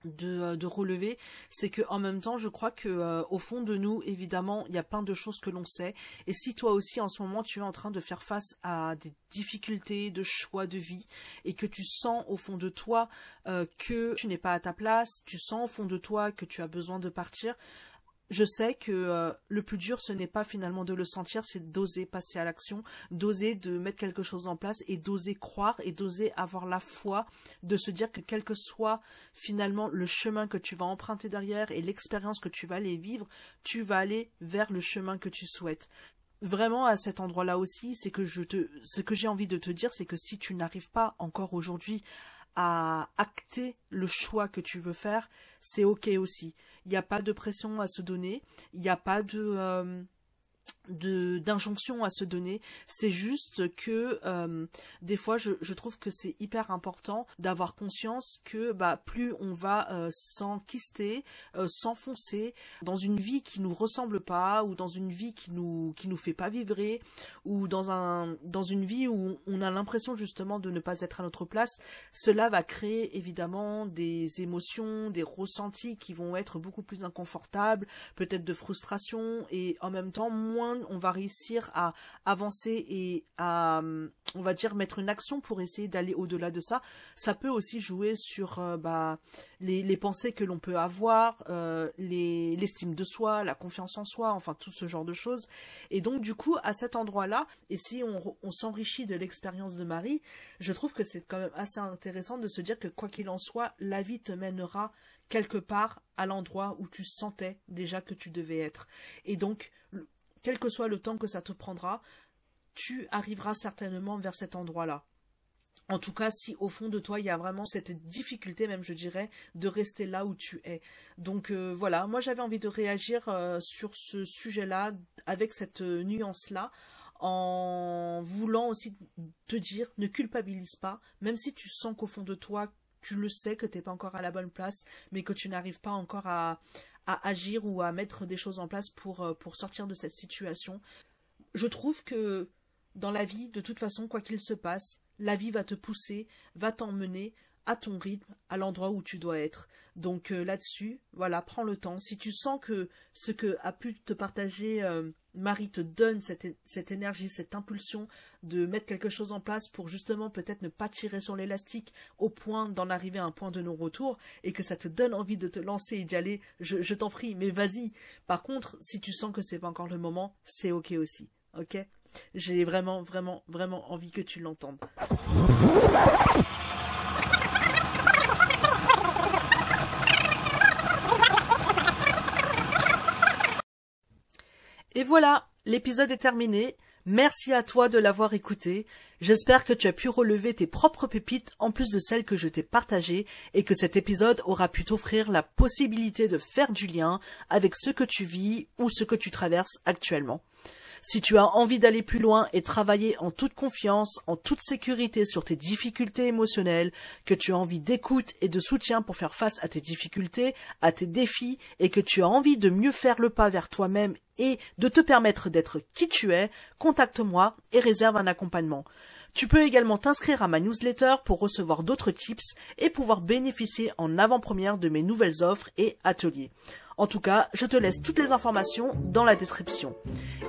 de, euh, de, relever, c'est que en même temps, je crois que euh, au fond de nous, évidemment, il y a plein de choses que l'on sait. Et si toi aussi, en ce moment, tu es en train de faire face à des difficultés de choix de vie et que tu sens au fond de toi que tu n'es pas à ta place, tu sens au fond de toi que tu as besoin de partir, je sais que euh, le plus dur, ce n'est pas finalement de le sentir, c'est d'oser passer à l'action, d'oser de mettre quelque chose en place et d'oser croire et d'oser avoir la foi, de se dire que quel que soit finalement le chemin que tu vas emprunter derrière et l'expérience que tu vas aller vivre, tu vas aller vers le chemin que tu souhaites. Vraiment à cet endroit-là aussi, c'est que je te, ce que j'ai envie de te dire, c'est que si tu n'arrives pas encore aujourd'hui à acter le choix que tu veux faire, c'est ok aussi. Il n'y a pas de pression à se donner, il n'y a pas de, euh, d'injonction à se donner. C'est juste que euh, des fois je, je trouve que c'est hyper important d'avoir conscience que bah plus on va euh, s'enquister euh, s'enfoncer dans une vie qui nous ressemble pas ou dans une vie qui nous qui nous fait pas vibrer ou dans un dans une vie où on a l'impression justement de ne pas être à notre place cela va créer évidemment des émotions des ressentis qui vont être beaucoup plus inconfortables peut-être de frustration et en même temps moins on va réussir à avancer et à, on va dire, mettre une action pour essayer d'aller au-delà de ça. Ça peut aussi jouer sur euh, bah, les, pensées que l'on peut avoir, euh, l'estime de soi, la confiance en soi, enfin tout ce genre de choses. Et donc du coup, à cet endroit-là, et si on, on s'enrichit de l'expérience de Marie, je trouve que c'est quand même assez intéressant de se dire que quoi qu'il en soit, la vie te mènera quelque part à l'endroit où tu sentais déjà que tu devais être. Et donc, quel que soit le temps que ça te prendra, tu arriveras certainement vers cet endroit-là. En tout cas, si au fond de toi, il y a vraiment cette difficulté, même je dirais, de rester là où tu es. Donc euh, voilà, moi j'avais envie de réagir euh, sur ce sujet-là, avec cette euh, nuance-là, en voulant aussi te dire, ne culpabilise pas, même si tu sens qu'au fond de toi, tu le sais que tu n'es pas encore à la bonne place, mais que tu n'arrives pas encore à, à agir ou à mettre des choses en place pour, euh, pour sortir de cette situation. Je trouve que dans la vie, de toute façon, quoi qu'il se passe, la vie va te pousser, va t'emmener à ton rythme, à l'endroit où tu dois être. Donc euh, là-dessus, voilà, prends le temps. Si tu sens que ce que a pu te partager euh, Marie te donne cette, cette, énergie, cette impulsion de mettre quelque chose en place pour justement peut-être ne pas tirer sur l'élastique au point d'en arriver à un point de non-retour et que ça te donne envie de te lancer et d'y aller, je, je t'en prie, mais vas-y. Par contre, si tu sens que c'est pas encore le moment, c'est ok aussi. Ok? J'ai vraiment, vraiment, vraiment envie que tu l'entendes. Et voilà, l'épisode est terminé. Merci à toi de l'avoir écouté. J'espère que tu as pu relever tes propres pépites en plus de celles que je t'ai partagées et que cet épisode aura pu t'offrir la possibilité de faire du lien avec ce que tu vis ou ce que tu traverses actuellement. Si tu as envie d'aller plus loin et travailler en toute confiance, en toute sécurité sur tes difficultés émotionnelles, que tu as envie d'écoute et de soutien pour faire face à tes difficultés, à tes défis, et que tu as envie de mieux faire le pas vers toi-même et de te permettre d'être qui tu es, contacte-moi et réserve un accompagnement. Tu peux également t'inscrire à ma newsletter pour recevoir d'autres tips et pouvoir bénéficier en avant-première de mes nouvelles offres et ateliers. En tout cas, je te laisse toutes les informations dans la description.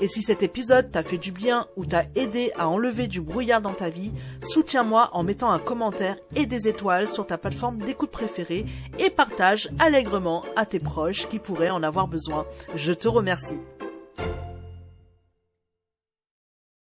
Et si cet épisode t'a fait du bien ou t'a aidé à enlever du brouillard dans ta vie, soutiens-moi en mettant un commentaire et des étoiles sur ta plateforme d'écoute préférée et partage allègrement à tes proches qui pourraient en avoir besoin. Je te remercie.